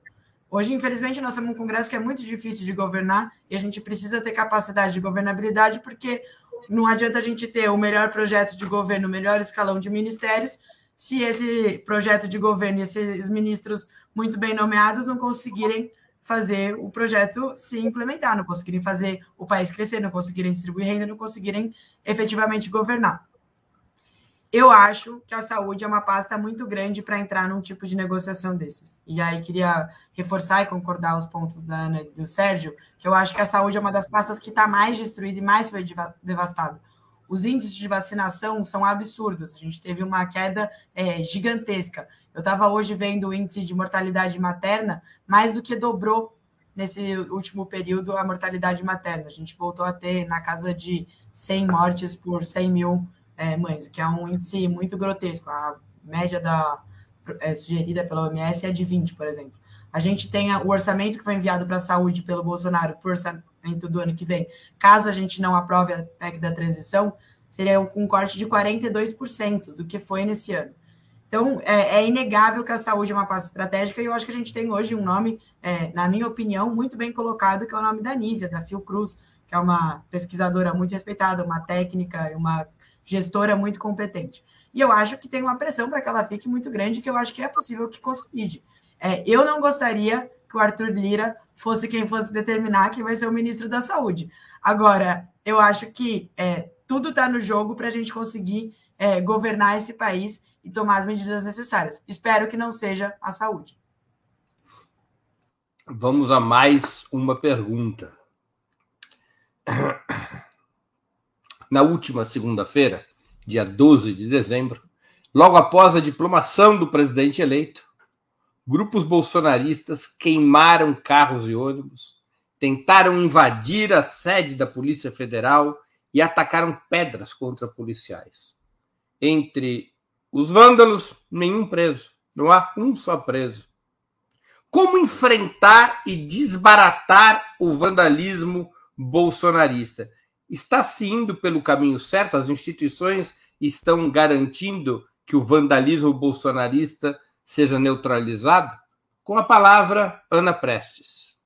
Hoje, infelizmente, nós temos um Congresso que é muito difícil de governar e a gente precisa ter capacidade de governabilidade, porque não adianta a gente ter o melhor projeto de governo, o melhor escalão de ministérios, se esse projeto de governo e esses ministros muito bem nomeados não conseguirem fazer o projeto se implementar, não conseguirem fazer o país crescer, não conseguirem distribuir renda, não conseguirem efetivamente governar. Eu acho que a saúde é uma pasta muito grande para entrar num tipo de negociação desses. E aí queria reforçar e concordar os pontos da Ana do Sérgio, que eu acho que a saúde é uma das pastas que está mais destruída e mais foi devastada. Os índices de vacinação são absurdos. A gente teve uma queda é, gigantesca. Eu estava hoje vendo o índice de mortalidade materna, mais do que dobrou nesse último período a mortalidade materna. A gente voltou a ter na casa de 100 mortes por 100 mil é, mães, que é um índice muito grotesco. A média da, é, sugerida pela OMS é de 20, por exemplo. A gente tem o orçamento que foi enviado para a saúde pelo Bolsonaro, por orçamento do ano que vem. Caso a gente não aprove a PEC da transição, seria um corte de 42% do que foi nesse ano. Então, é, é, inegável que a saúde é uma pasta estratégica e eu acho que a gente tem hoje um nome, é, na minha opinião, muito bem colocado, que é o nome da Nízia, da Fiocruz, que é uma pesquisadora muito respeitada, uma técnica, uma gestora muito competente. E eu acho que tem uma pressão para que ela fique muito grande, que eu acho que é possível que consolide. É, eu não gostaria que o Arthur Lira fosse quem fosse determinar quem vai ser o ministro da Saúde. Agora, eu acho que é, tudo está no jogo para a gente conseguir é, governar esse país e tomar as medidas necessárias. Espero que não seja a saúde. Vamos a mais uma pergunta. Na última segunda-feira, dia 12 de dezembro, logo após a diplomação do presidente eleito, grupos bolsonaristas queimaram carros e ônibus, tentaram invadir a sede da Polícia Federal e atacaram pedras contra policiais. Entre os vândalos, nenhum preso. Não há um só preso. Como enfrentar e desbaratar o vandalismo bolsonarista? Está se indo pelo caminho certo? As instituições estão garantindo que o vandalismo bolsonarista seja neutralizado? Com a palavra, Ana Prestes.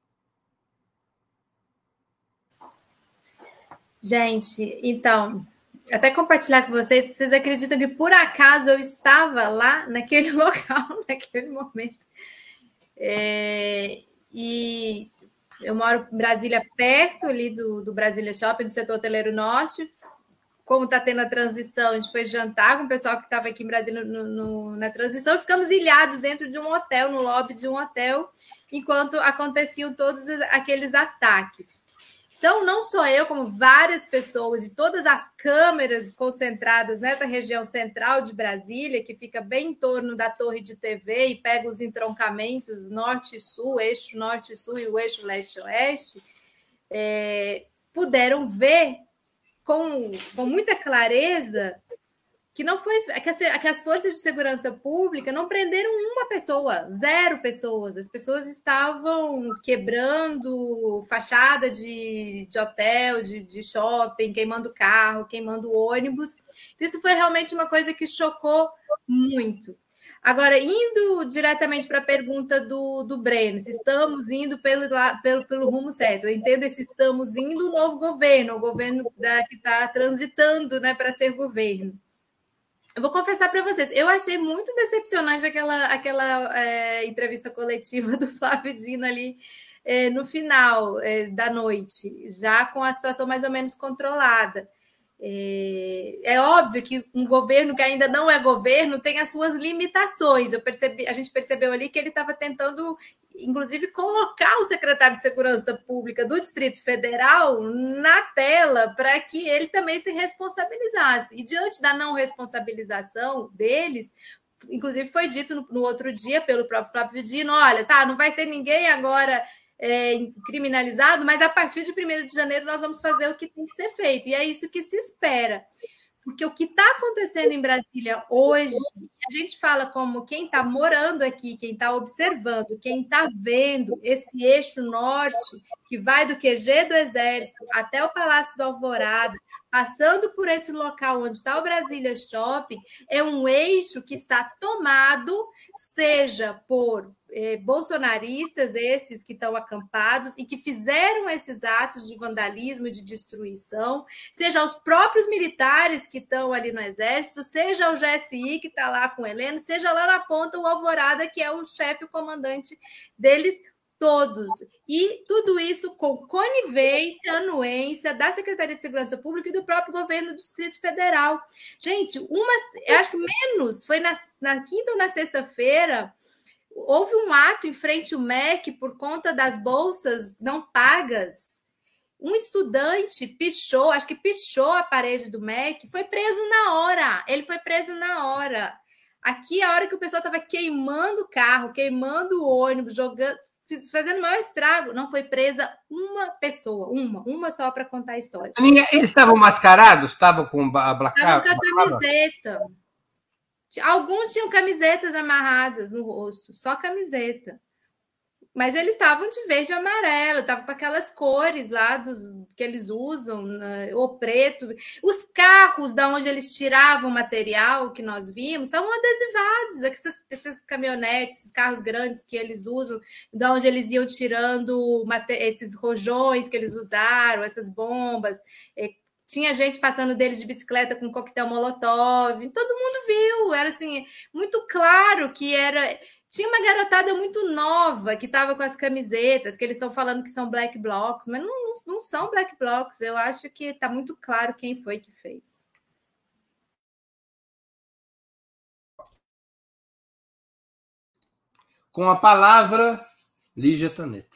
Gente, então, até compartilhar com vocês, vocês acreditam que por acaso eu estava lá naquele local, naquele momento. É, e eu moro em Brasília, perto ali do, do Brasília Shopping, do setor hoteleiro norte. Como está tendo a transição, a gente foi jantar com o pessoal que estava aqui em Brasília no, no, na transição, ficamos ilhados dentro de um hotel, no lobby de um hotel, enquanto aconteciam todos aqueles ataques. Então, não só eu, como várias pessoas e todas as câmeras concentradas nessa região central de Brasília, que fica bem em torno da torre de TV e pega os entroncamentos norte e sul, eixo norte e sul e o eixo leste-oeste, é, puderam ver com, com muita clareza que não foi que as, que as, forças de segurança pública não prenderam uma pessoa, zero pessoas. As pessoas estavam quebrando fachada de, de hotel, de, de shopping, queimando carro, queimando ônibus. Isso foi realmente uma coisa que chocou muito. Agora, indo diretamente para a pergunta do, do Breno, se estamos indo pelo, pelo, pelo rumo certo, eu entendo se estamos indo o novo governo, o governo da, que está transitando né, para ser governo. Eu vou confessar para vocês, eu achei muito decepcionante aquela, aquela é, entrevista coletiva do Flávio Dino ali é, no final é, da noite, já com a situação mais ou menos controlada. É, é, óbvio que um governo que ainda não é governo tem as suas limitações. Eu percebi, a gente percebeu ali que ele estava tentando inclusive colocar o secretário de Segurança Pública do Distrito Federal na tela para que ele também se responsabilizasse. E diante da não responsabilização deles, inclusive foi dito no, no outro dia pelo próprio Flávio Dino, olha, tá, não vai ter ninguém agora é, criminalizado, mas a partir de 1 de janeiro nós vamos fazer o que tem que ser feito. E é isso que se espera. Porque o que está acontecendo em Brasília hoje, a gente fala como quem está morando aqui, quem está observando, quem está vendo esse eixo norte, que vai do QG do Exército até o Palácio do Alvorada, passando por esse local onde está o Brasília Shopping, é um eixo que está tomado, seja por eh, bolsonaristas, esses que estão acampados e que fizeram esses atos de vandalismo e de destruição, seja os próprios militares que estão ali no Exército, seja o GSI que está lá com o Heleno, seja lá na ponta o Alvorada, que é o chefe, o comandante deles, todos. E tudo isso com conivência, anuência da Secretaria de Segurança Pública e do próprio governo do Distrito Federal. Gente, uma, acho que menos, foi na, na quinta ou na sexta-feira, houve um ato em frente ao MEC por conta das bolsas não pagas. Um estudante pichou, acho que pichou a parede do MEC, foi preso na hora. Ele foi preso na hora. Aqui, a hora que o pessoal estava queimando o carro, queimando o ônibus, jogando, fazendo maior estrago. Não foi presa uma pessoa, uma, uma só para contar a história. Eles estavam mascarados? Estavam com a Estavam com a camiseta. Alguns tinham camisetas amarradas no rosto, só camiseta. Mas eles estavam de verde e amarelo, estavam com aquelas cores lá do, que eles usam, né, o preto. Os carros da onde eles tiravam material que nós vimos estavam adesivados, essas, essas caminhonetes, esses carros grandes que eles usam, da onde eles iam tirando esses rojões que eles usaram, essas bombas. É, tinha gente passando deles de bicicleta com coquetel molotov, todo mundo viu, era assim, muito claro que era tinha uma garotada muito nova que estava com as camisetas, que eles estão falando que são black blocs, mas não, não, são black blocs. Eu acho que está muito claro quem foi que fez. Com a palavra, Lígia Toneta.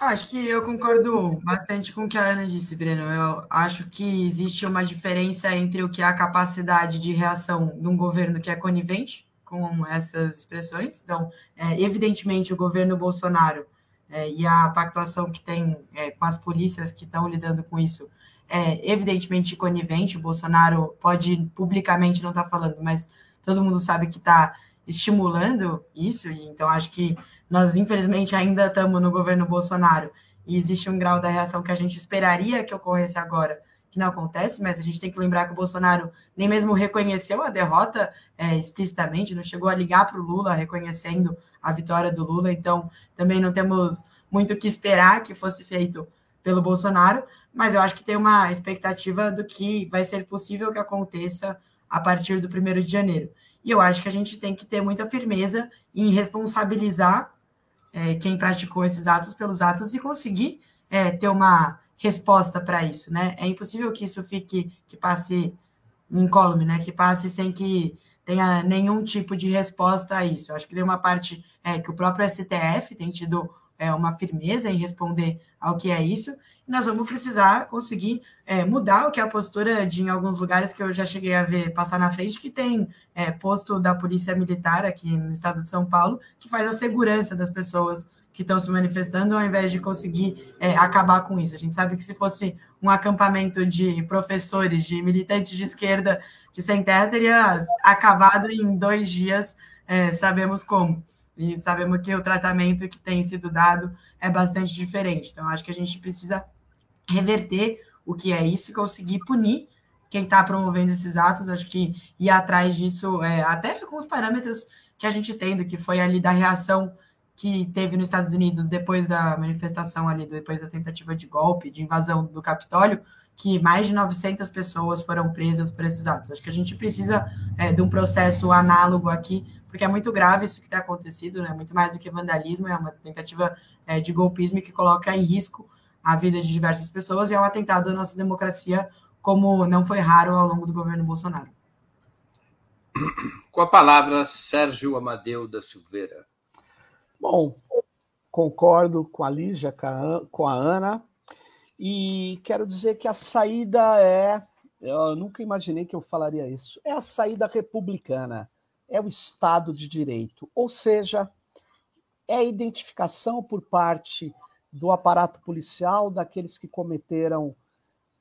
Acho que eu concordo bastante com o que a Ana disse, Breno. Eu acho que existe uma diferença entre o que é a capacidade de reação de um governo que é conivente com essas expressões. Então, é, evidentemente, o governo Bolsonaro é, e a pactuação que tem é, com as polícias que estão lidando com isso é evidentemente conivente. O Bolsonaro pode publicamente não estar tá falando, mas todo mundo sabe que está estimulando isso. E então, acho que nós, infelizmente, ainda estamos no governo Bolsonaro e existe um grau da reação que a gente esperaria que ocorresse agora, que não acontece, mas a gente tem que lembrar que o Bolsonaro nem mesmo reconheceu a derrota é, explicitamente, não chegou a ligar para o Lula reconhecendo a vitória do Lula, então também não temos muito o que esperar que fosse feito pelo Bolsonaro, mas eu acho que tem uma expectativa do que vai ser possível que aconteça a partir do primeiro de janeiro. E eu acho que a gente tem que ter muita firmeza em responsabilizar é, quem praticou esses atos pelos atos e conseguir é, ter uma resposta para isso, né? É impossível que isso fique, que passe incólume, né? Que passe sem que tenha nenhum tipo de resposta a isso. Eu acho que tem uma parte é, que o próprio STF tem tido é, uma firmeza em responder ao que é isso, nós vamos precisar conseguir é, mudar o que é a postura de em alguns lugares que eu já cheguei a ver passar na frente, que tem é, posto da Polícia Militar aqui no estado de São Paulo, que faz a segurança das pessoas que estão se manifestando, ao invés de conseguir é, acabar com isso. A gente sabe que se fosse um acampamento de professores, de militantes de esquerda de sem terra, teria acabado em dois dias, é, sabemos como. E sabemos que o tratamento que tem sido dado é bastante diferente. Então, acho que a gente precisa reverter o que é isso e conseguir punir quem está promovendo esses atos. Acho que ir atrás disso, é, até com os parâmetros que a gente tem, do que foi ali da reação que teve nos Estados Unidos depois da manifestação ali, depois da tentativa de golpe, de invasão do Capitólio, que mais de 900 pessoas foram presas por esses atos. Acho que a gente precisa é, de um processo análogo aqui, porque é muito grave isso que tem acontecido, né? muito mais do que vandalismo, é uma tentativa é, de golpismo que coloca em risco a vida de diversas pessoas e é um atentado à nossa democracia, como não foi raro ao longo do governo Bolsonaro. Com a palavra, Sérgio Amadeu da Silveira. Bom, concordo com a Lígia, com a Ana, e quero dizer que a saída é. Eu nunca imaginei que eu falaria isso. É a saída republicana, é o Estado de Direito, ou seja, é a identificação por parte do aparato policial daqueles que cometeram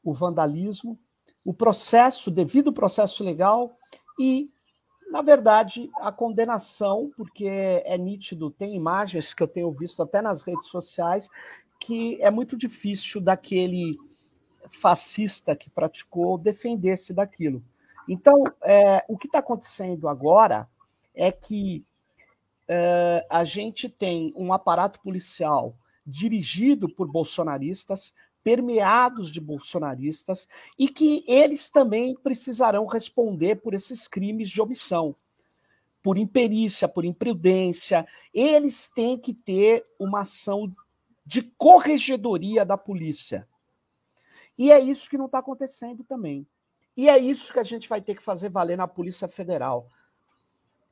o vandalismo, o processo, devido processo legal e na verdade, a condenação, porque é nítido, tem imagens que eu tenho visto até nas redes sociais, que é muito difícil daquele fascista que praticou defender-se daquilo. Então, é, o que está acontecendo agora é que é, a gente tem um aparato policial dirigido por bolsonaristas, permeados de bolsonaristas e que eles também precisarão responder por esses crimes de omissão, por imperícia, por imprudência. Eles têm que ter uma ação de corregedoria da polícia. E é isso que não está acontecendo também. E é isso que a gente vai ter que fazer valer na Polícia Federal.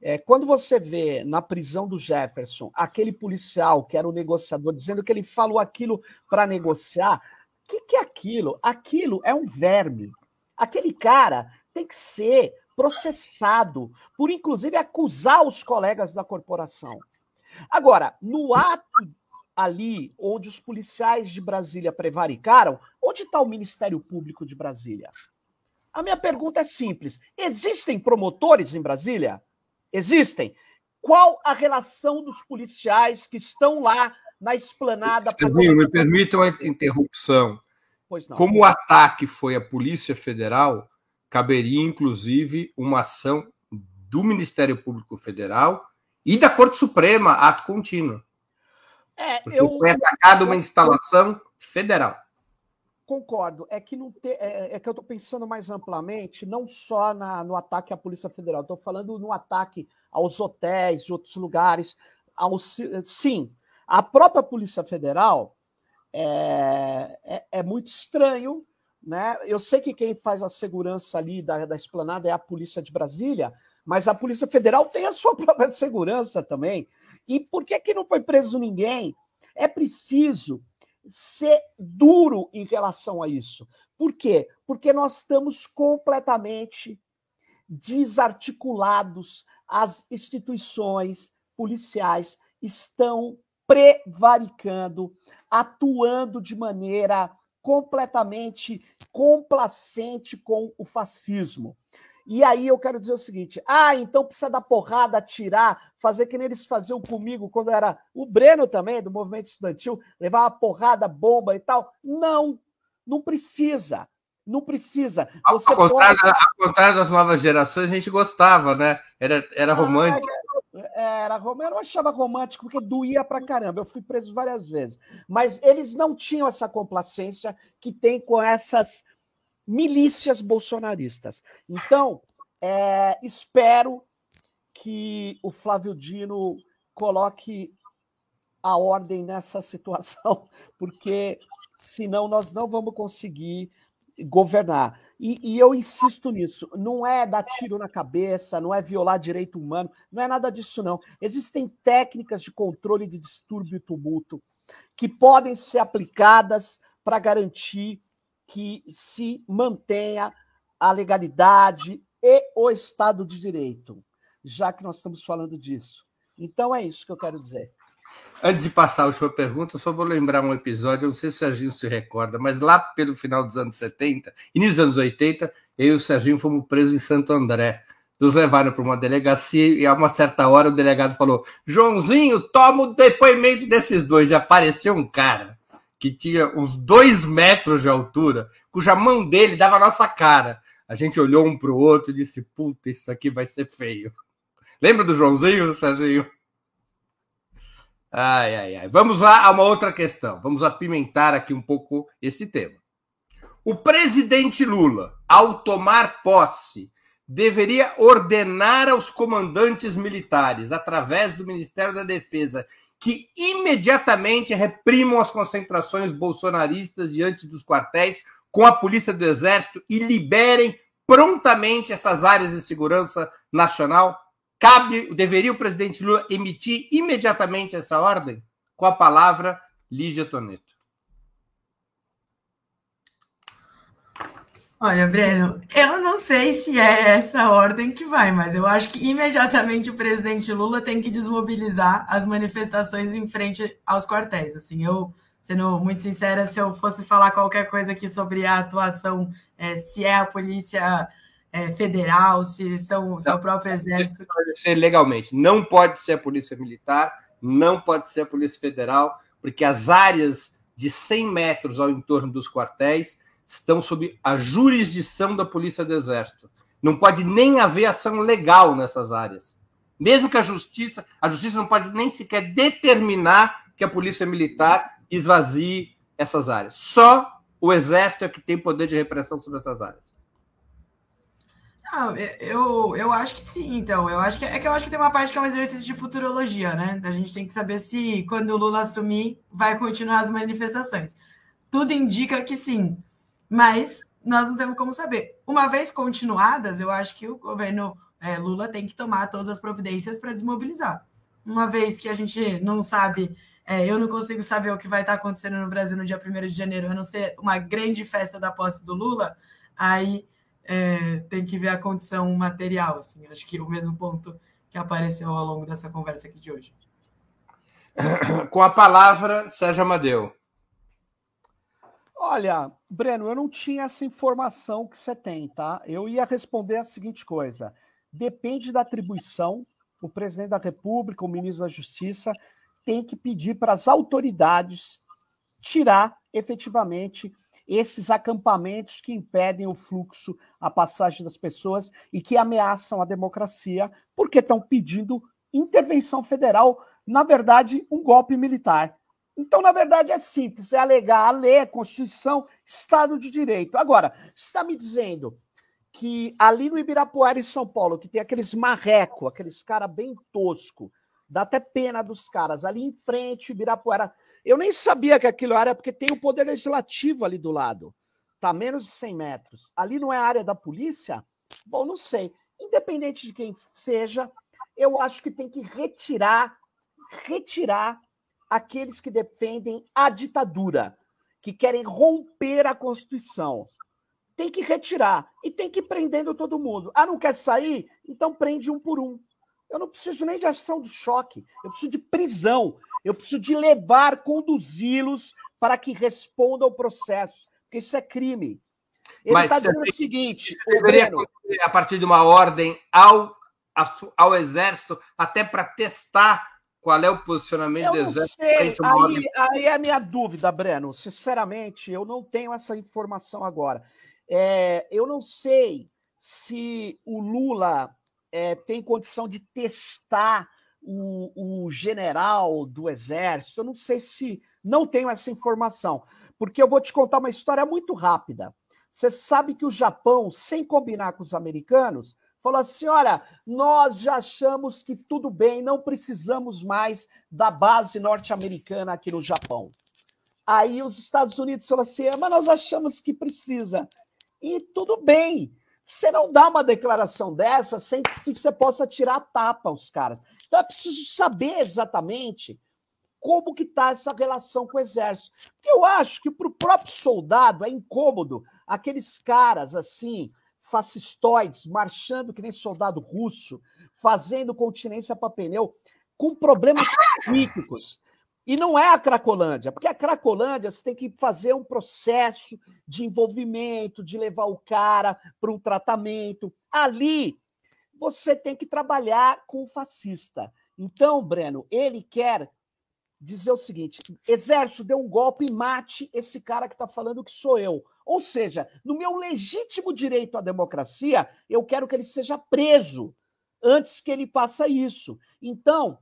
É, quando você vê na prisão do Jefferson aquele policial que era o negociador dizendo que ele falou aquilo para negociar, o que, que é aquilo? Aquilo é um verme. Aquele cara tem que ser processado por, inclusive, acusar os colegas da corporação. Agora, no ato ali onde os policiais de Brasília prevaricaram, onde está o Ministério Público de Brasília? A minha pergunta é simples: existem promotores em Brasília? Existem. Qual a relação dos policiais que estão lá na esplanada. Serginho, me permita uma interrupção. Como o ataque foi à Polícia Federal, caberia inclusive uma ação do Ministério Público Federal e da Corte Suprema, ato contínuo. É, eu... Foi atacada uma instalação federal. Concordo. É que, não te, é, é que eu estou pensando mais amplamente, não só na, no ataque à Polícia Federal, estou falando no ataque aos hotéis de outros lugares. Aos, sim, a própria Polícia Federal é, é, é, muito estranho. Né? Eu sei que quem faz a segurança ali da, da esplanada é a Polícia de Brasília, mas a Polícia Federal tem a sua própria segurança também. E por que, que não foi preso ninguém? É preciso ser duro em relação a isso. Por quê? Porque nós estamos completamente desarticulados, as instituições policiais estão prevaricando, atuando de maneira completamente complacente com o fascismo. E aí eu quero dizer o seguinte: ah, então precisa dar porrada, atirar, fazer que nem eles faziam comigo quando era o Breno também, do movimento estudantil, levar uma porrada, bomba e tal. Não, não precisa. Não precisa. Você ao, contrário, pode... ao contrário das novas gerações, a gente gostava, né? Era, era ah, romântico. É, era, eu não achava romântico porque doía pra caramba. Eu fui preso várias vezes. Mas eles não tinham essa complacência que tem com essas milícias bolsonaristas. Então, é, espero que o Flávio Dino coloque a ordem nessa situação, porque senão nós não vamos conseguir governar. E, e, eu insisto nisso, não é dar tiro na cabeça, não é violar direito humano, não é nada disso, não. Existem técnicas de controle de distúrbio e tumulto que podem ser aplicadas para garantir que se mantenha a legalidade e o Estado de Direito, já que nós estamos falando disso. Então é isso que eu quero dizer. Antes de passar a última pergunta, só vou lembrar um episódio, não sei se o Serginho se recorda, mas lá pelo final dos anos 70, início dos anos 80, eu e o Serginho fomos presos em Santo André. Nos levaram para uma delegacia e a uma certa hora o delegado falou: Joãozinho, toma o depoimento desses dois. E apareceu um cara que tinha uns dois metros de altura, cuja mão dele dava a nossa cara. A gente olhou um para o outro e disse: Puta, isso aqui vai ser feio. Lembra do Joãozinho, Serginho? Ai, ai, ai. Vamos lá a uma outra questão. Vamos apimentar aqui um pouco esse tema. O presidente Lula, ao tomar posse, deveria ordenar aos comandantes militares, através do Ministério da Defesa que imediatamente reprimam as concentrações bolsonaristas diante dos quartéis com a polícia do Exército e liberem prontamente essas áreas de segurança nacional? Cabe, deveria o presidente Lula emitir imediatamente essa ordem? Com a palavra, Lígia Toneto. Olha, Breno, eu não sei se é essa ordem que vai, mas eu acho que imediatamente o presidente Lula tem que desmobilizar as manifestações em frente aos quartéis. Assim, eu, sendo muito sincera, se eu fosse falar qualquer coisa aqui sobre a atuação, é, se é a polícia é, federal, se são se é o próprio exército. Pode ser legalmente. Não pode ser a polícia militar, não pode ser a polícia federal, porque as áreas de 100 metros ao entorno dos quartéis estão sob a jurisdição da Polícia do Exército. Não pode nem haver ação legal nessas áreas. Mesmo que a justiça, a justiça não pode nem sequer determinar que a Polícia Militar esvazie essas áreas. Só o Exército é que tem poder de repressão sobre essas áreas. Não, eu, eu acho que sim, então. Eu acho que é que eu acho que tem uma parte que é um exercício de futurologia, né? A gente tem que saber se quando o Lula assumir vai continuar as manifestações. Tudo indica que sim mas nós não temos como saber. Uma vez continuadas, eu acho que o governo é, Lula tem que tomar todas as providências para desmobilizar. Uma vez que a gente não sabe, é, eu não consigo saber o que vai estar acontecendo no Brasil no dia 1 de janeiro, a não ser uma grande festa da posse do Lula, aí é, tem que ver a condição material. Assim, acho que é o mesmo ponto que apareceu ao longo dessa conversa aqui de hoje. Com a palavra, Sérgio Amadeu. Olha, Breno, eu não tinha essa informação que você tem, tá? Eu ia responder a seguinte coisa: depende da atribuição. O presidente da República, o ministro da Justiça, tem que pedir para as autoridades tirar efetivamente esses acampamentos que impedem o fluxo, a passagem das pessoas e que ameaçam a democracia, porque estão pedindo intervenção federal, na verdade, um golpe militar. Então, na verdade, é simples: é alegar a lei, a Constituição, Estado de Direito. Agora, está me dizendo que ali no Ibirapuera, em São Paulo, que tem aqueles marreco, aqueles cara bem tosco, dá até pena dos caras, ali em frente, Ibirapuera. Eu nem sabia que aquilo era, porque tem o Poder Legislativo ali do lado. Está menos de 100 metros. Ali não é área da polícia? Bom, não sei. Independente de quem seja, eu acho que tem que retirar, retirar aqueles que defendem a ditadura. que querem romper a Constituição. Tem que retirar e tem que ir prendendo todo mundo. Ah, não quer sair? Então prende um por um. Eu não preciso nem de ação do choque, eu preciso de prisão, eu preciso de levar, conduzi-los para que respondam ao processo, porque isso é crime. Ele está dizendo o seguinte: deveria Breno, a partir de uma ordem ao, ao Exército, até para testar qual é o posicionamento do Exército. Sei. Aí, aí é a minha dúvida, Breno. Sinceramente, eu não tenho essa informação agora. É, eu não sei se o Lula é, tem condição de testar o, o, general do Exército. Eu não sei se. Não tenho essa informação, porque eu vou te contar uma história muito rápida. Você sabe que o Japão, sem combinar com os americanos, falou assim: olha, nós já achamos que tudo bem, não precisamos mais da base norte-americana aqui no Japão. Aí os Estados Unidos falaram assim: mas nós achamos que precisa. E tudo bem. Você não dá uma declaração dessa sem que você possa tirar a tapa aos caras. Então é preciso saber exatamente como que está essa relação com o exército. Porque eu acho que para o próprio soldado é incômodo aqueles caras assim, fascistoides, marchando que nem soldado russo, fazendo continência para pneu, com problemas psíquicos. E não é a Cracolândia, porque a Cracolândia você tem que fazer um processo de envolvimento, de levar o cara para um tratamento. Ali, você tem que trabalhar com o fascista. Então, Breno, ele quer dizer o seguinte: exército, dê um golpe e mate esse cara que está falando que sou eu. Ou seja, no meu legítimo direito à democracia, eu quero que ele seja preso antes que ele faça isso. Então,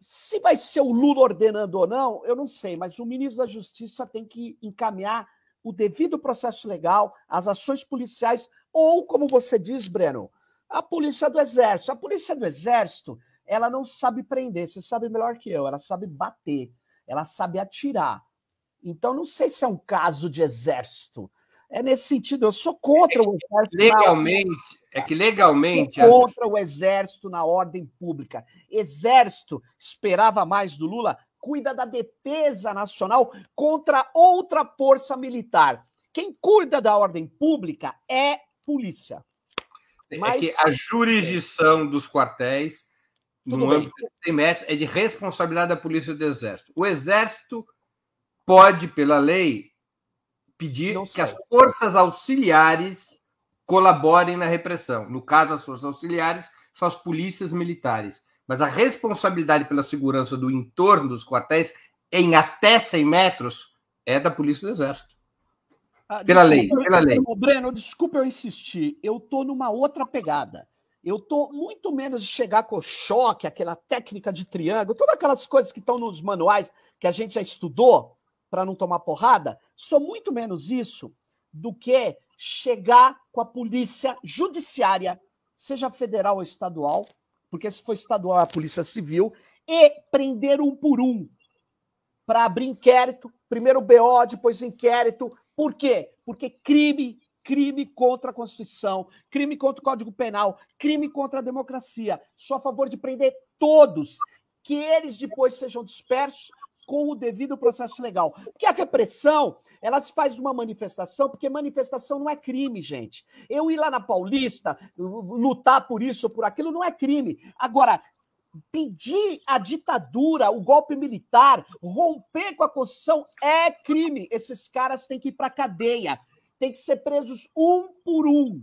se vai ser o Lula ordenando ou não, eu não sei, mas o ministro da Justiça tem que encaminhar o devido processo legal, as ações policiais, ou, como você diz, Breno, a polícia do Exército. A polícia do Exército, ela não sabe prender, você sabe melhor que eu, ela sabe bater, ela sabe atirar. Então, não sei se é um caso de exército. É nesse sentido, eu sou contra o exército. Legalmente, é que legalmente. Contra o exército na ordem pública. Exército esperava mais do Lula, cuida da defesa nacional contra outra força militar. Quem cuida da ordem pública é polícia. É Mas... É que a jurisdição dos quartéis, Tudo no bem. âmbito de metros, é de responsabilidade da polícia do exército. O exército pode, pela lei, pedir que as forças auxiliares colaborem na repressão. No caso, as forças auxiliares são as polícias militares. Mas a responsabilidade pela segurança do entorno dos quartéis, em até 100 metros, é da Polícia do Exército. Ah, pela desculpa, lei, pela lei. Breno, desculpa eu insistir. Eu estou numa outra pegada. Eu estou muito menos de chegar com o choque, aquela técnica de triângulo, todas aquelas coisas que estão nos manuais que a gente já estudou para não tomar porrada. Sou muito menos isso do que chegar com a polícia judiciária, seja federal ou estadual, porque se for estadual é a polícia civil, e prender um por um para abrir inquérito, primeiro BO, depois inquérito. Por quê? Porque crime, crime contra a Constituição, crime contra o Código Penal, crime contra a democracia. Sou a favor de prender todos, que eles depois sejam dispersos com o devido processo legal. Porque a repressão, ela se faz uma manifestação, porque manifestação não é crime, gente. Eu ir lá na Paulista, lutar por isso ou por aquilo, não é crime. Agora, pedir a ditadura, o golpe militar, romper com a Constituição é crime. Esses caras têm que ir para cadeia, têm que ser presos um por um.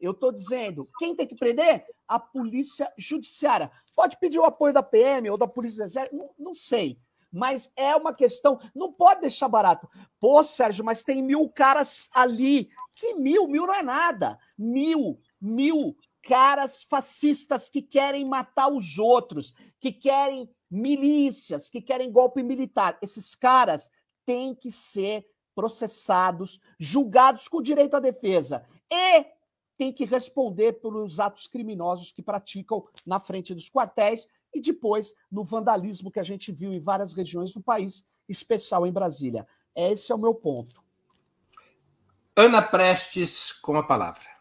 Eu estou dizendo, quem tem que prender? A polícia judiciária. Pode pedir o apoio da PM ou da Polícia do Exército, não, não sei mas é uma questão. Não pode deixar barato. Pô, Sérgio, mas tem mil caras ali. Que mil? Mil não é nada. Mil, mil caras fascistas que querem matar os outros, que querem milícias, que querem golpe militar. Esses caras têm que ser processados, julgados com direito à defesa e têm que responder pelos atos criminosos que praticam na frente dos quartéis e depois no vandalismo que a gente viu em várias regiões do país, especial em Brasília. Esse é o meu ponto. Ana Prestes com a palavra.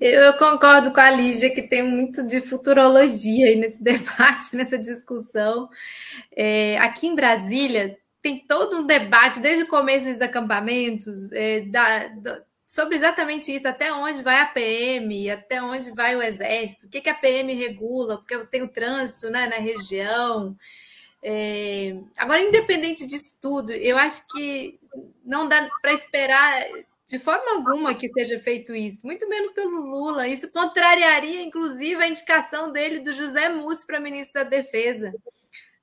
Eu concordo com a Lígia que tem muito de futurologia aí nesse debate, nessa discussão. É, aqui em Brasília tem todo um debate desde o começo dos acampamentos é, da, da, sobre exatamente isso, até onde vai a PM, até onde vai o Exército, o que, que a PM regula, porque tem o trânsito né, na região. É, agora, independente disso tudo, eu acho que não dá para esperar de forma alguma que seja feito isso, muito menos pelo Lula. Isso contrariaria, inclusive, a indicação dele do José Mussi para ministro da Defesa.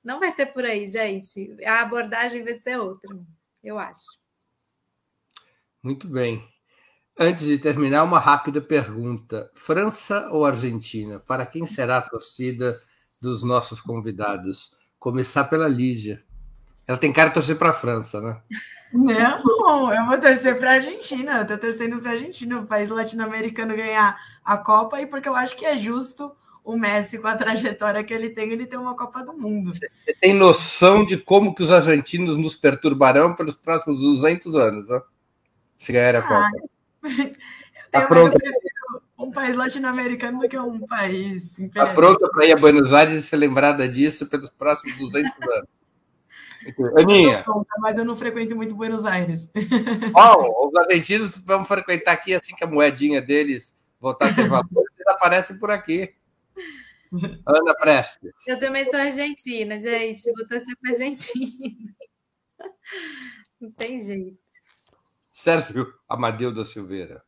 Não vai ser por aí, gente. A abordagem vai ser outra, eu acho. Muito bem. Antes de terminar, uma rápida pergunta: França ou Argentina? Para quem será a torcida dos nossos convidados? Começar pela Lígia. Ela tem cara de torcer para a França, né? Não, eu vou torcer para a Argentina. Eu tô torcendo para a Argentina, o país latino-americano ganhar a Copa, e porque eu acho que é justo o Messi, com a trajetória que ele tem, ele tem uma Copa do Mundo. Você tem noção de como que os argentinos nos perturbarão pelos próximos 200 anos, ó? Se ganhar a ah, Copa. Tá pronto. Um país latino-americano do que um país. Está pronta para ir a Buenos Aires e ser lembrada disso pelos próximos 200 anos. Aninha. Eu mas eu não frequento muito Buenos Aires. Oh, os argentinos vão frequentar aqui assim que a moedinha deles voltar a ter valor, eles aparecem por aqui. Ana Prestes. Eu também sou argentina, gente. Vou torcer para Argentina. Não tem jeito. Sérgio Amadeu da Silveira.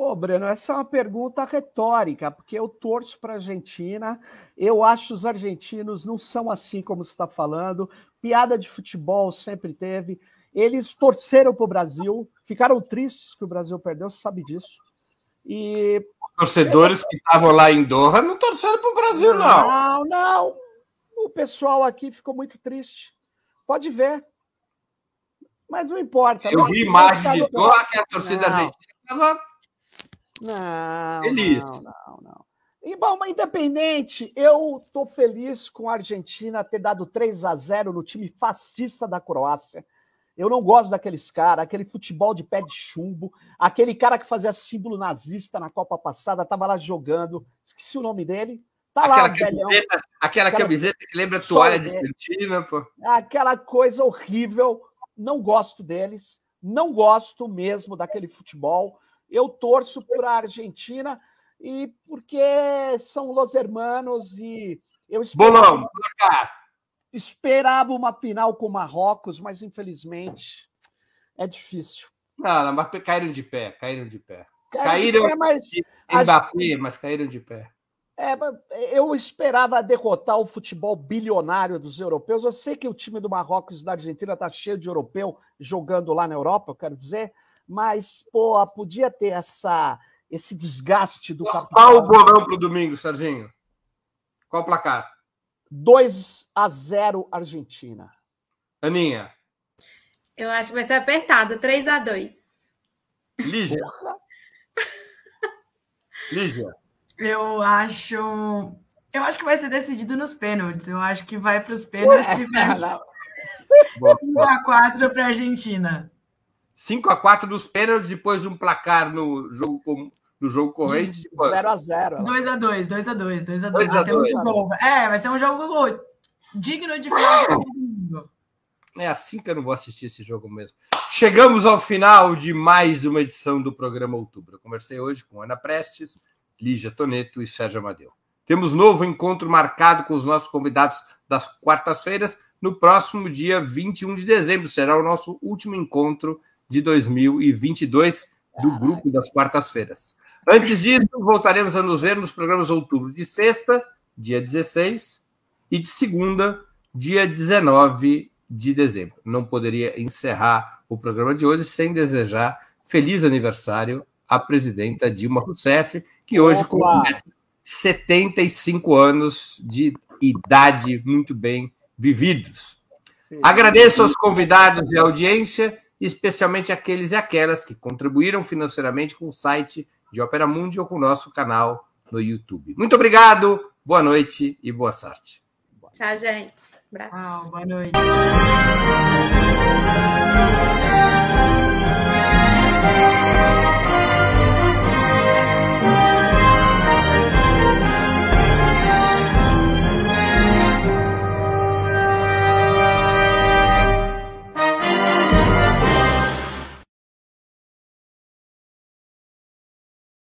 Ô, Breno, essa é uma pergunta retórica, porque eu torço para a Argentina. Eu acho que os argentinos não são assim como você está falando. Piada de futebol sempre teve. Eles torceram para o Brasil, ficaram tristes que o Brasil perdeu, você sabe disso. E torcedores que estavam lá em Doha não torceram para o Brasil, não. Não, não. O pessoal aqui ficou muito triste. Pode ver. Mas não importa. Eu vi imagem de Doha que a torcida não. argentina estava não, feliz. Não, não, não. E, bom, independente, eu estou feliz com a Argentina ter dado 3 a 0 no time fascista da Croácia. Eu não gosto daqueles caras, aquele futebol de pé de chumbo, aquele cara que fazia símbolo nazista na Copa passada, estava lá jogando, esqueci o nome dele. Tá aquela lá, camiseta, velhão. Aquela, aquela camiseta que lembra toalha de Argentina, pô. Aquela coisa horrível. Não gosto deles, não gosto mesmo daquele futebol. Eu torço para a Argentina e porque são los hermanos e eu Bolão, placar esperava uma final com o Marrocos, mas infelizmente é difícil. Não, não, mas caíram de pé, caíram de pé. Caíram, de pé, mas Mbappé, mas caíram de pé. É, eu esperava derrotar o futebol bilionário dos europeus. Eu sei que o time do Marrocos e da Argentina está cheio de europeu jogando lá na Europa, eu quero dizer, mas pô, podia ter essa esse desgaste do capital. Qual o bolão para o domingo, Serginho? Qual o placar? 2 a 0 Argentina. Aninha. Eu acho que vai ser apertado, 3 a 2 Lígia. Lígia. Eu acho. Eu acho que vai ser decidido nos pênaltis. Eu acho que vai para os pênaltis e vai 5x4 para a Argentina. 5x4 nos pênaltis depois de um placar no jogo no jogo corrente. 0x0. 2x2, 2x2, 2x2. É, vai ser um jogo digno de final É assim que eu não vou assistir esse jogo mesmo. Chegamos ao final de mais uma edição do programa Outubro. Eu conversei hoje com Ana Prestes, Lígia Toneto e Sérgio Amadeu. Temos novo encontro marcado com os nossos convidados das quartas-feiras no próximo dia 21 de dezembro. Será o nosso último encontro de 2022 do grupo das quartas-feiras. Antes disso, voltaremos a nos ver nos programas outubro de sexta, dia 16, e de segunda, dia 19 de dezembro. Não poderia encerrar o programa de hoje sem desejar feliz aniversário à presidenta Dilma Rousseff, que hoje com 75 anos de idade muito bem vividos. Agradeço aos convidados e à audiência, especialmente aqueles e aquelas que contribuíram financeiramente com o site de Opera Mundi ou com o nosso canal no YouTube. Muito obrigado, boa noite e boa sorte. Tchau, gente. Abraço. Tchau, boa noite.